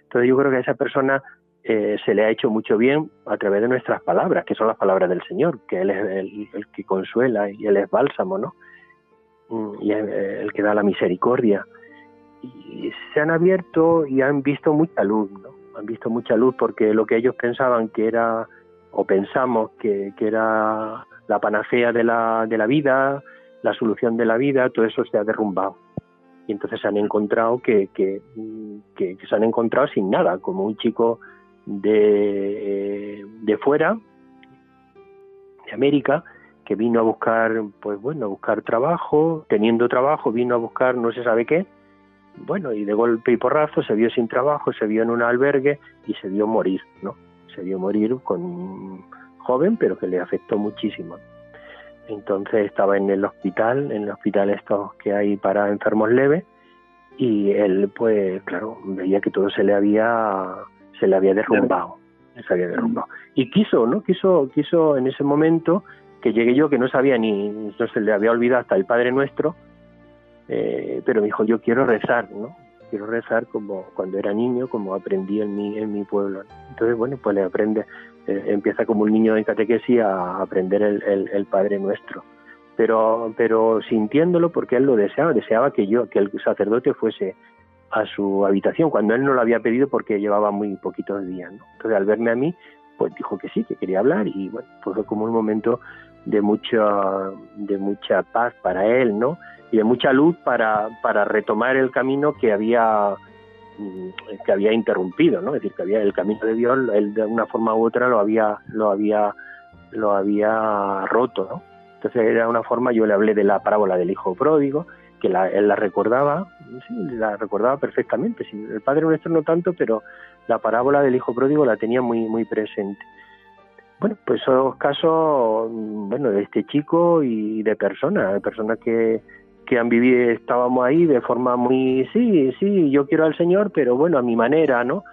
[SPEAKER 3] Entonces yo creo que esa persona eh, se le ha hecho mucho bien a través de nuestras palabras, que son las palabras del Señor, que Él es el, que consuela y Él es bálsamo, ¿no? Mm, y es el que da la misericordia. Y se han abierto y han visto mucha luz, ¿no? Han visto mucha luz porque lo que ellos pensaban que era, o pensamos que, que era la panacea de la, de la vida, la solución de la vida, todo eso se ha derrumbado y entonces se han encontrado que, que, que, se han encontrado sin nada, como un chico de, de fuera, de América, que vino a buscar, pues bueno, a buscar trabajo, teniendo trabajo, vino a buscar no se sabe qué, bueno, y de golpe y porrazo se vio sin trabajo, se vio en un albergue y se vio morir, ¿no? Se vio morir con joven, pero que le afectó muchísimo. Entonces estaba en el hospital, en el hospital estos que hay para enfermos leves, y él, pues, claro, veía que todo se le había se le había derrumbado, se había derrumbado. Y quiso, ¿no? Quiso, quiso en ese momento que llegué yo, que no sabía ni, no se le había olvidado hasta el Padre Nuestro, eh, pero me dijo, yo quiero rezar, ¿no? Quiero rezar como cuando era niño, como aprendí en mi, en mi pueblo. Entonces, bueno, pues le aprende, eh, empieza como un niño en catequesis a aprender el, el, Padre Nuestro. Pero, pero sintiéndolo porque él lo deseaba, deseaba que yo, que el sacerdote fuese a su habitación cuando él no lo había pedido porque llevaba muy poquitos días. Entonces al verme a mí, pues dijo que sí, que quería hablar y bueno, pues fue como un momento de mucha, de mucha paz para él, ¿no? Y de mucha luz para, para retomar el camino que había mm, que había interrumpido, ¿no? Es decir, que había el camino de Dios, él de una forma u otra lo había, lo había, lo había roto, ¿no? Entonces era una forma, yo le hablé de la parábola del hijo pródigo, que él la recordaba, sí, la recordaba perfectamente. el Padre Nuestro no tanto, pero la parábola del Hijo Pródigo la tenía muy, muy presente. Bueno, pues esos casos, bueno, de este chico y de personas, de personas que, que han vivido, estábamos ahí de forma muy, sí, sí, yo quiero al Señor, pero bueno, a mi manera, ¿no?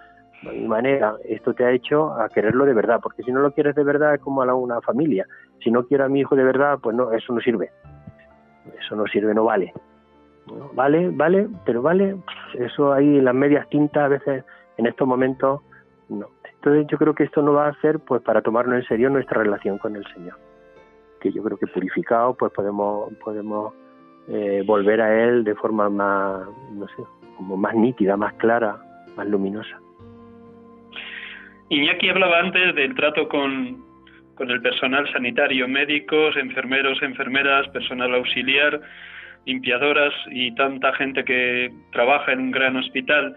[SPEAKER 3] A mi manera, esto te ha hecho a quererlo de verdad, porque si no lo quieres de verdad es como a una familia. Si no quiero a mi hijo de verdad, pues no, eso no sirve. Eso no sirve, no vale. Vale, vale, pero vale, eso ahí las medias tintas a veces en estos momentos no. Entonces yo creo que esto no va a ser pues para tomarnos en serio nuestra relación con el Señor. Que yo creo que purificado pues podemos podemos eh, volver a él de forma más no sé, como más nítida, más clara, más luminosa.
[SPEAKER 1] Iñaki hablaba antes del trato con, con el personal sanitario, médicos, enfermeros, enfermeras, personal auxiliar limpiadoras y tanta gente que trabaja en un gran hospital.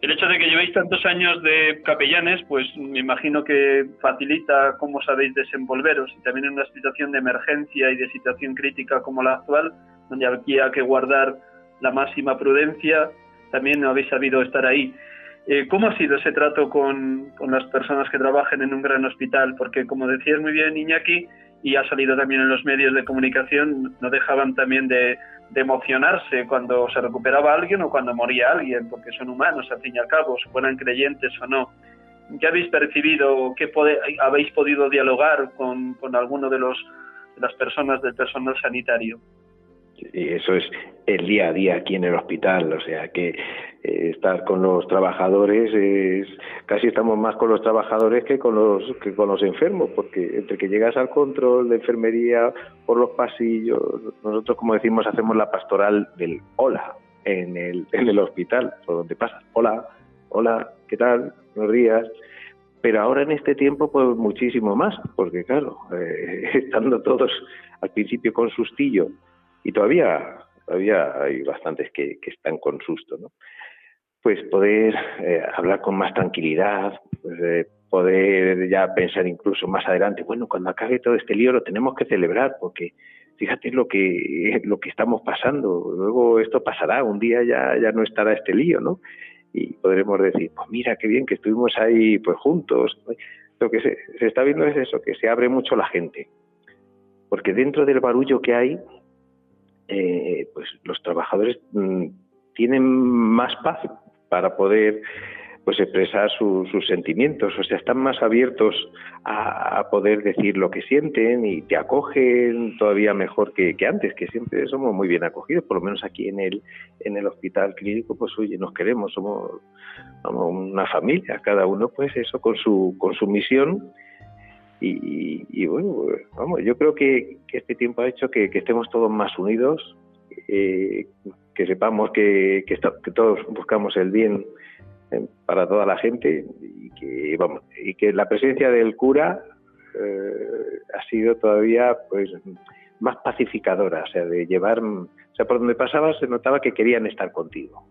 [SPEAKER 1] El hecho de que llevéis tantos años de capellanes, pues me imagino que facilita cómo sabéis desenvolveros y también en una situación de emergencia y de situación crítica como la actual, donde hay que guardar la máxima prudencia, también habéis sabido estar ahí. Eh, ¿Cómo ha sido ese trato con, con las personas que trabajan en un gran hospital? Porque, como decías muy bien, Iñaki, y ha salido también en los medios de comunicación, no dejaban también de, de emocionarse cuando se recuperaba alguien o cuando moría alguien, porque son humanos al fin y al cabo, fueran creyentes o no. ¿Qué habéis percibido? ¿Qué habéis podido dialogar con, con alguno de, los, de las personas del personal sanitario?
[SPEAKER 2] Y eso es el día a día aquí en el hospital, o sea que eh, estar con los trabajadores es casi estamos más con los trabajadores que con los que con los enfermos, porque entre que llegas al control de enfermería por los pasillos, nosotros como decimos hacemos la pastoral del hola en el en el hospital, por donde pasas, hola, hola, ¿qué tal? Buenos días. Pero ahora en este tiempo pues muchísimo más, porque claro, eh, estando todos al principio con sustillo y todavía, todavía hay bastantes que, están con susto, ¿no? Pues poder eh, hablar con más tranquilidad, pues, eh, poder ya pensar incluso más adelante, bueno, cuando acabe todo este lío lo tenemos que celebrar, porque fíjate lo que, lo que estamos pasando, luego esto pasará, un día ya, ya no estará este lío, ¿no? Y podremos decir, pues mira qué bien que estuvimos ahí pues juntos. Lo que se, se está viendo es eso, que se abre mucho la gente, porque dentro del barullo que hay, eh, pues los trabajadores mm, tienen más paz para poder pues expresar sus sentimientos, o sea, están más abiertos a, poder decir lo que sienten y te acogen todavía mejor que, antes, que siempre somos muy bien acogidos, por lo menos aquí en el, en el hospital clínico, pues oye, nos queremos, somos, una familia, cada uno pues eso con su, con su misión y, bueno, vamos, yo creo que, este tiempo ha hecho que, estemos todos más unidos, eh, que sepamos que, que todos buscamos el bien para toda la gente y que vamos y que la presencia del cura eh, ha sido todavía pues más pacificadora, o sea, de llevar, o sea, por donde pasaba se notaba que querían estar contigo.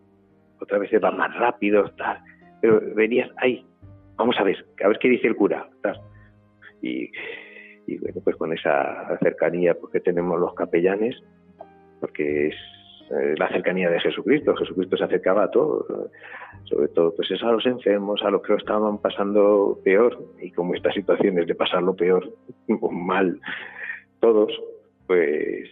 [SPEAKER 2] Otra vez va más rápido, tal, pero venías ahí, vamos a ver, a ver qué dice el cura, Y, y bueno, pues con esa cercanía porque tenemos los capellanes, porque es eh, la cercanía de Jesucristo. Jesucristo se acercaba a todos, sobre todo pues a los enfermos, a los que lo estaban pasando peor, y como esta situación es de pasarlo peor, mal, todos, pues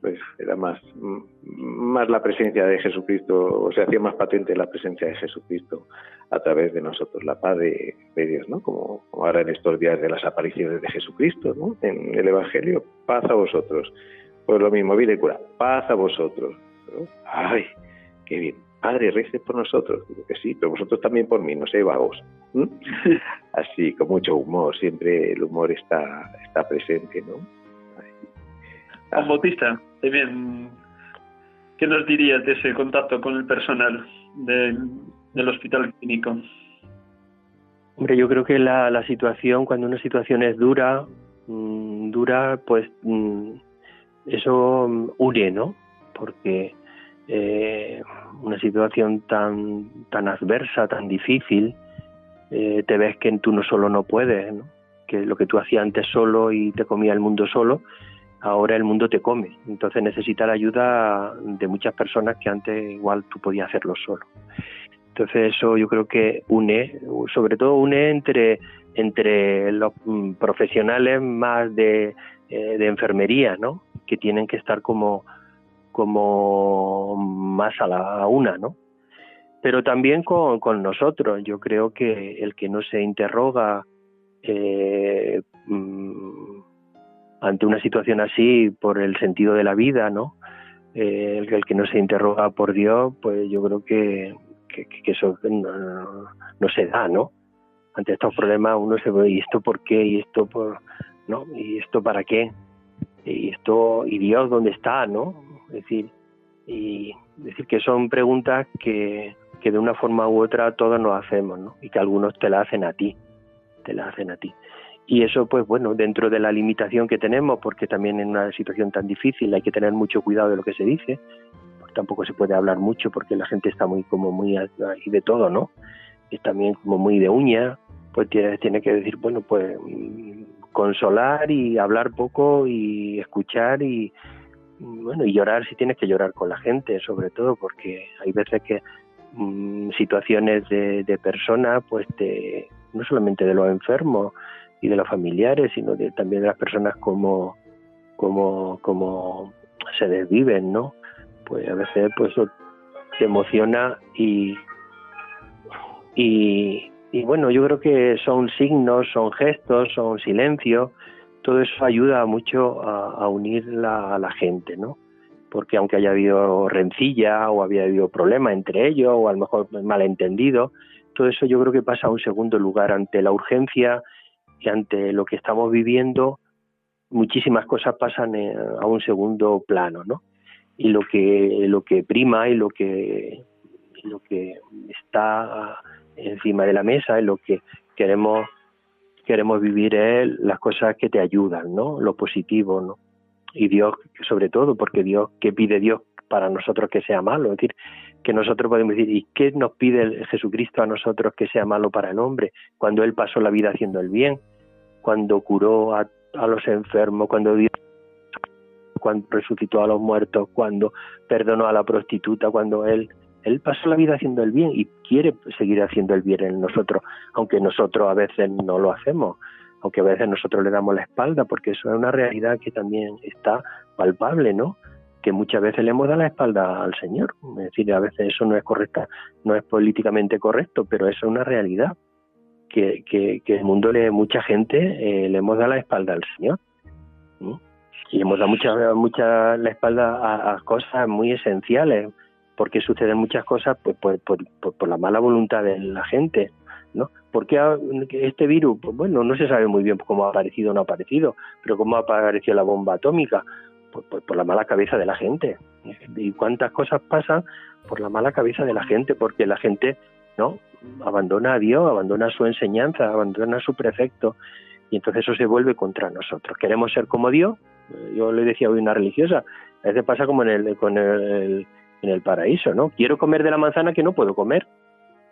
[SPEAKER 2] pues era más, más la presencia de Jesucristo, o se hacía más patente la presencia de Jesucristo a través de nosotros, la paz de, Dios, ¿no? Como, ahora en estos días de las apariciones de Jesucristo, ¿no? En el Evangelio, paz a vosotros. Pues lo mismo, vida cura, paz a vosotros. Ay, qué bien. Padre, rece por nosotros. Digo que sí, pero vosotros también por mí, no sé, vagos. Así, con mucho humor, siempre el humor está, está presente, ¿no?
[SPEAKER 1] Juan Bautista, bien, ¿qué nos dirías de ese contacto con el personal del hospital clínico?
[SPEAKER 3] Hombre, yo creo que la, situación, cuando una situación es dura, mm, dura, pues mm, eso une, ¿no? Porque eh, una situación tan, tan adversa, tan difícil, eh, te ves que tú no solo no puedes, que lo que tú hacías antes solo y te comía el mundo solo, ahora el mundo te come. Entonces necesitas la ayuda de muchas personas que antes igual tú podías hacerlo solo. Entonces eso yo creo que une, sobre todo une entre, entre los mm, profesionales más de, eh, de enfermería, ¿no? que tienen que estar como como más a la una, ¿no? Pero también con, con nosotros. Yo creo que el que no se interroga eh, mm, ante una situación así por el sentido de la vida, ¿no? Eh, el, que no se interroga por Dios, pues yo creo que, que, eso no, se da, ¿no? Ante estos problemas uno se ve, ¿y esto por qué? ¿Y esto por...? ¿No? ¿Y esto para qué? ¿Y esto, y Dios dónde está? ¿No? Es decir, y decir que son preguntas que, que de una forma u otra todos nos hacemos, ¿no? Y que algunos te la hacen a ti, te la hacen a ti. Y eso, pues bueno, dentro de la limitación que tenemos, porque también en una situación tan difícil hay que tener mucho cuidado de lo que se dice, pues tampoco se puede hablar mucho porque la gente está muy como muy ahí de todo, ¿no? Es también como muy de uña, pues tiene, tiene que decir, bueno, pues mm, consolar y hablar poco y escuchar y, bueno, y llorar si tienes que llorar con la gente, sobre todo, porque hay veces que mm, situaciones de, de personas, pues de, no solamente de los enfermos y de los familiares, sino de, también de las personas como, como, como se desviven, ¿no? Pues a veces pues eso te emociona y, y, bueno, yo creo que son signos, son gestos, son silencios todo eso ayuda mucho a, unir a la gente, ¿no? Porque aunque haya habido rencilla o había habido problema entre ellos o a lo mejor malentendido, todo eso yo creo que pasa a un segundo lugar ante la urgencia y ante lo que estamos viviendo. Muchísimas cosas pasan a un segundo plano, ¿no? Y lo que lo que prima y lo que lo que está encima de la mesa es lo que queremos queremos vivir es las cosas que te ayudan, ¿no? Lo positivo, ¿no? Y Dios, sobre todo, porque Dios, ¿qué pide Dios para nosotros que sea malo? Es decir, que nosotros podemos decir, ¿y qué nos pide Jesucristo a nosotros que sea malo para el hombre? Cuando Él pasó la vida haciendo el bien, cuando curó a, a los enfermos, cuando Dios cuando resucitó a los muertos, cuando perdonó a la prostituta, cuando Él él pasó la vida haciendo el bien y quiere seguir haciendo el bien en nosotros, aunque nosotros a veces no lo hacemos, aunque a veces nosotros le damos la espalda, porque eso es una realidad que también está palpable, ¿no? Que muchas veces le hemos dado la espalda al Señor. Es decir, a veces eso no es correcta, no es políticamente correcto, pero eso es una realidad. Que, que, que el mundo le mucha gente eh, le hemos dado la espalda al Señor. Y hemos dado mucha, la espalda a, cosas muy esenciales, porque suceden muchas cosas pues, por, por, por, la mala voluntad de la gente. ¿no? ¿Por qué este virus? Pues bueno, no se sabe muy bien cómo ha aparecido o no ha aparecido, pero cómo ha aparecido la bomba atómica, pues, pues, por la mala cabeza de la gente. Y cuántas cosas pasan por la mala cabeza de la gente, porque la gente no abandona a Dios, abandona su enseñanza, abandona su prefecto, y entonces eso se vuelve contra nosotros. Queremos ser como Dios. Yo le decía hoy una religiosa, a veces pasa como en el, con el, en el paraíso, ¿no? Quiero comer de la manzana que no puedo comer.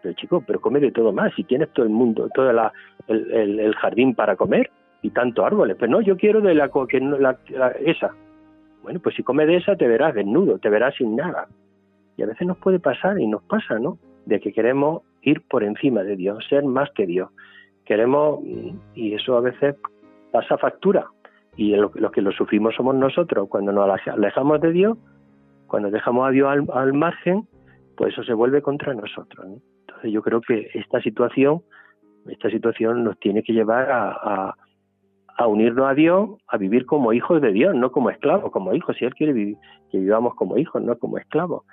[SPEAKER 3] Pero chico, pero come de todo más. Si tienes todo el mundo, todo la, el, el, jardín para comer y tantos árboles. Pero no, yo quiero de la, que la, esa. Bueno, pues si come de esa te verás desnudo, te verás sin nada. Y a veces nos puede pasar y nos pasa, ¿no? De que queremos ir por encima de Dios, ser más que Dios. Queremos, y eso a veces pasa factura. Y los que lo sufrimos somos nosotros. Cuando nos alejamos de Dios, cuando dejamos a Dios al, margen, pues eso se vuelve contra nosotros. Entonces yo creo que esta situación, esta situación nos tiene que llevar a, unirnos a Dios, a vivir como hijos de Dios, no como esclavos, como hijos. Si Él quiere vivir, que vivamos como hijos, no como esclavos,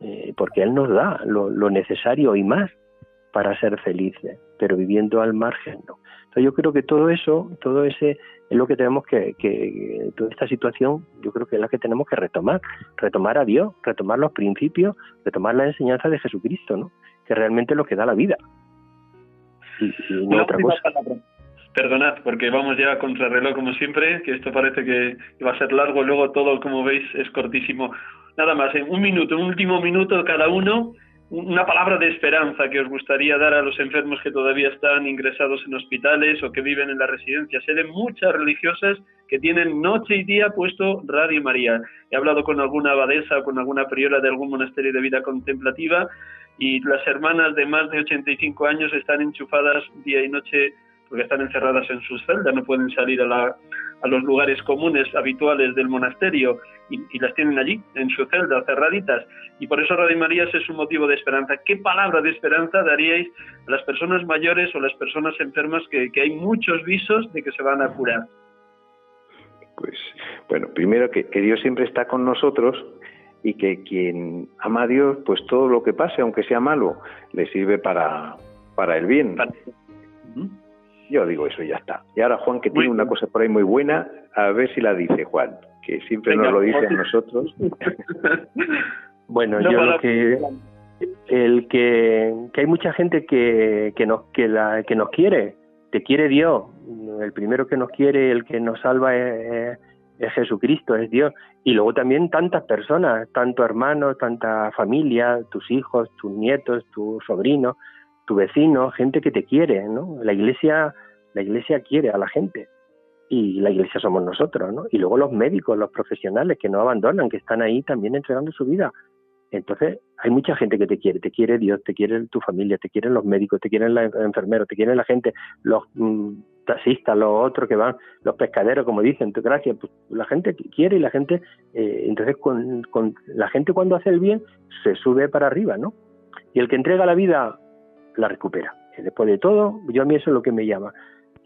[SPEAKER 3] eh, porque Él nos da lo, lo necesario y más para ser felices, pero viviendo al margen no. Entonces yo creo que todo eso, todo ese es lo que tenemos que, que, toda esta situación, yo creo que es la que tenemos que retomar, retomar a Dios, retomar los principios, retomar la enseñanza de Jesucristo, ¿no? Que realmente es lo que da la vida.
[SPEAKER 1] Y, no otra cosa. Perdonad, porque vamos ya a contrarreloj como siempre, que esto parece que va a ser largo, luego todo, como veis, es cortísimo. Nada más, en un minuto, un último minuto cada uno, una palabra de esperanza que os gustaría dar a los enfermos que todavía están ingresados en hospitales o que viven en las residencias. Sé de muchas religiosas que tienen noche y día puesto Radio María. He hablado con alguna abadesa o con alguna priora de algún monasterio de vida contemplativa y las hermanas de más de 85 años están enchufadas día y noche porque están encerradas en sus celdas, no pueden salir a, la, a los lugares comunes habituales del monasterio y, las tienen allí, en su celda, cerraditas. Y por eso Radio María es un motivo de esperanza. ¿Qué palabra de esperanza daríais a las personas mayores o las personas enfermas que, hay muchos visos de que se van a curar?
[SPEAKER 2] Pues bueno, primero que, que Dios siempre está con nosotros y que quien ama a Dios, pues todo lo que pase, aunque sea malo, le sirve para, para el bien. Yo digo eso y ya está. Y ahora Juan, que tiene una cosa por ahí muy buena, a ver si la dice Juan, que siempre nos lo dice a nosotros.
[SPEAKER 3] bueno, yo lo que el que, que hay mucha gente que, que nos que la que nos quiere, te quiere Dios. El primero que nos quiere, el que nos salva es, es Jesucristo, es Dios. Y luego también tantas personas, tantos hermanos, tanta familia, tus hijos, tus nietos, tus sobrinos tu vecino, gente que te quiere, ¿no? La iglesia, la iglesia quiere a la gente y la iglesia somos nosotros, ¿no? Y luego los médicos, los profesionales que no abandonan, que están ahí también entregando su vida. Entonces, hay mucha gente que te quiere, te quiere Dios, te quiere tu familia, te quieren los médicos, te quieren los enfermeros, te quieren la gente, los mm, taxistas, los otros que van, los pescaderos, como dicen, gracias, pues la gente quiere y la gente, eh, entonces con, con la gente cuando hace el bien se sube para arriba, ¿no? Y el que entrega la vida la recupera. Después de todo, yo a mí eso es lo que me llama.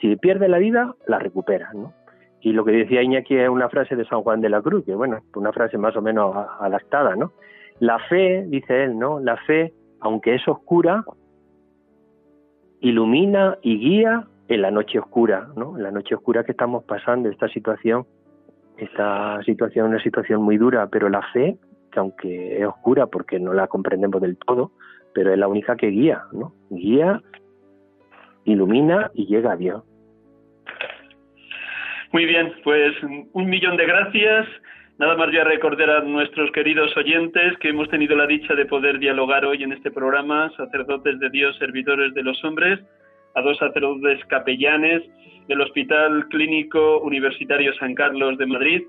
[SPEAKER 3] Si pierde la vida, la recupera, ¿no? Y lo que decía Iñaki es una frase de San Juan de la Cruz, que bueno, una frase más o menos adaptada, ¿no? La fe, dice él, ¿no? La fe, aunque es oscura, ilumina y guía en la noche oscura, ¿no? En la noche oscura que estamos pasando, esta situación, esta situación una situación muy dura, pero la fe, que aunque es oscura porque no la comprendemos del todo, pero es la única que guía, ¿no? Guía, ilumina y llega a Dios.
[SPEAKER 1] Muy bien, pues un millón de gracias. Nada más ya recordar a nuestros queridos oyentes que hemos tenido la dicha de poder dialogar hoy en este programa, sacerdotes de Dios, servidores de los hombres, a dos sacerdotes capellanes del Hospital Clínico Universitario San Carlos de Madrid.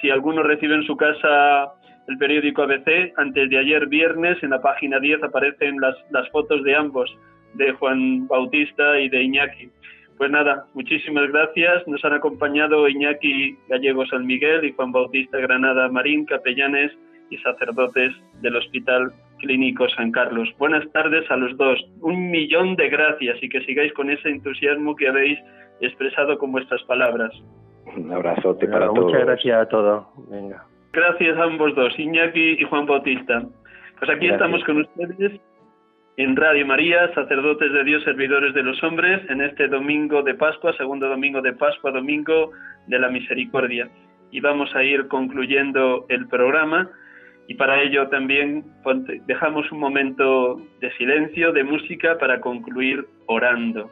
[SPEAKER 1] Si alguno recibe en su casa el periódico ABC, antes de ayer viernes, en la página 10 aparecen las, las fotos de ambos, de Juan Bautista y de Iñaki. Pues nada, muchísimas gracias. Nos han acompañado Iñaki Gallego San Miguel y Juan Bautista Granada Marín, capellanes y sacerdotes del Hospital Clínico San Carlos. Buenas tardes a los dos. Un millón de gracias y que sigáis con ese entusiasmo que habéis expresado con vuestras palabras.
[SPEAKER 2] Un abrazote para todos.
[SPEAKER 3] Muchas gracias a todos. Venga.
[SPEAKER 1] Gracias a ambos dos, Iñaki y Juan Bautista. Pues aquí estamos con ustedes en Radio María, sacerdotes de Dios, servidores de los hombres, en este domingo de Pascua, segundo domingo de Pascua, domingo de la misericordia. Y vamos a ir concluyendo el programa y para ello también dejamos un momento de silencio, de música, para concluir orando.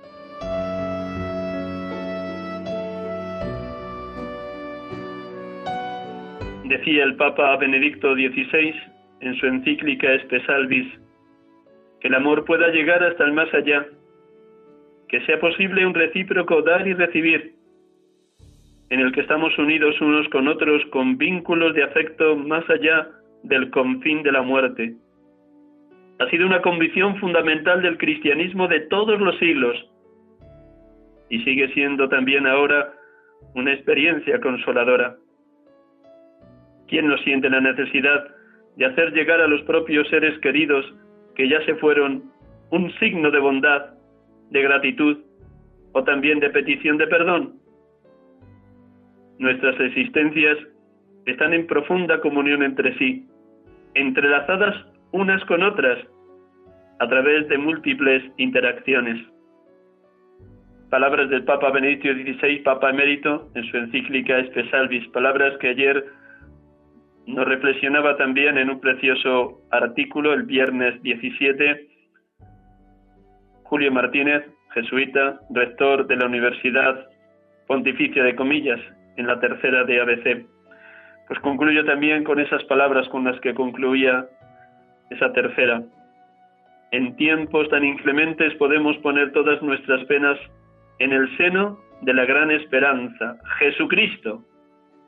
[SPEAKER 1] Decía el Papa Benedicto XVI en su encíclica Espe que el amor pueda llegar hasta el más allá, que sea posible un recíproco dar y recibir, en el que estamos unidos unos con otros con vínculos de afecto más allá del confín de la muerte. Ha sido una convicción fundamental del cristianismo de todos los siglos y sigue siendo también ahora una experiencia consoladora. ¿Quién no siente la necesidad de hacer llegar a los propios seres queridos que ya se fueron un signo de bondad, de gratitud o también de petición de perdón. Nuestras existencias están en profunda comunión entre sí, entrelazadas unas con otras a través de múltiples interacciones. Palabras del Papa Benedicto XVI, Papa emérito, en su encíclica Espe Salvis, palabras que ayer nos reflexionaba también en un precioso artículo el viernes 17 Julio Martínez, jesuita, rector de la Universidad Pontificia de Comillas, en la tercera de ABC. Pues concluyo también con esas palabras con las que concluía esa tercera. En tiempos tan inclementes podemos poner todas nuestras penas en el seno de la gran esperanza, Jesucristo,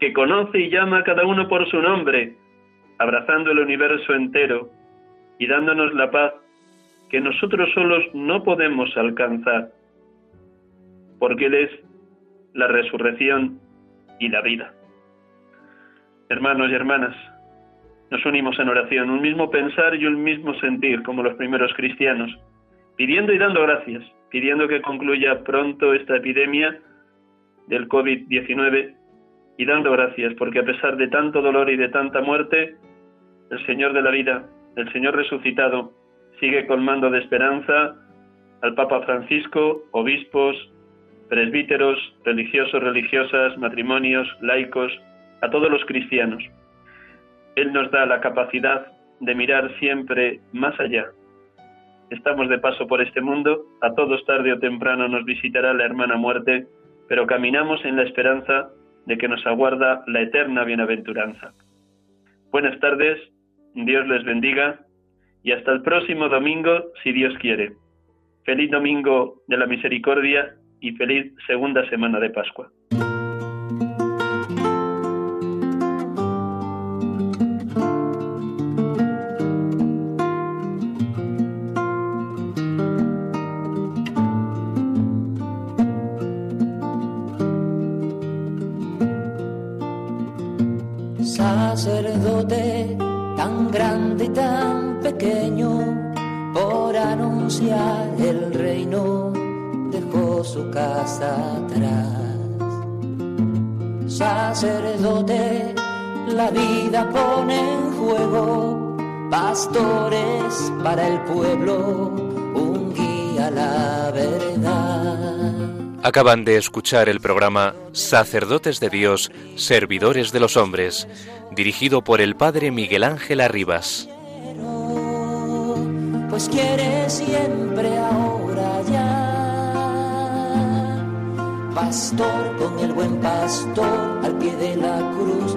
[SPEAKER 1] que conoce y llama a cada uno por su nombre, abrazando el universo entero y dándonos la paz que nosotros solos no podemos alcanzar, porque Él es la resurrección y la vida. Hermanos y hermanas, nos unimos en oración, un mismo pensar y un mismo sentir como los primeros cristianos, pidiendo y dando gracias, pidiendo que concluya pronto esta epidemia del COVID-19 y dando gracias porque a pesar de tanto dolor y de tanta muerte, el Señor de la vida, el Señor resucitado, sigue colmando de esperanza al Papa Francisco, obispos, presbíteros, religiosos, religiosas, matrimonios, laicos, a todos los cristianos. Él nos da la capacidad de mirar siempre más allá. Estamos de paso por este mundo, a todos tarde o temprano nos visitará la hermana muerte, pero caminamos en la esperanza de que nos aguarda la eterna bienaventuranza. Buenas tardes, Dios les bendiga y hasta el próximo domingo, si Dios quiere. Feliz domingo de la misericordia y feliz segunda semana de Pascua.
[SPEAKER 4] Vida pone en juego pastores para el pueblo, un guía a la verdad.
[SPEAKER 5] Acaban de escuchar el programa Sacerdotes de Dios, Servidores de los Hombres, dirigido por el Padre Miguel Ángel Arribas.
[SPEAKER 4] Pues quiere siempre ahora ya. Pastor con el buen pastor al pie de la cruz,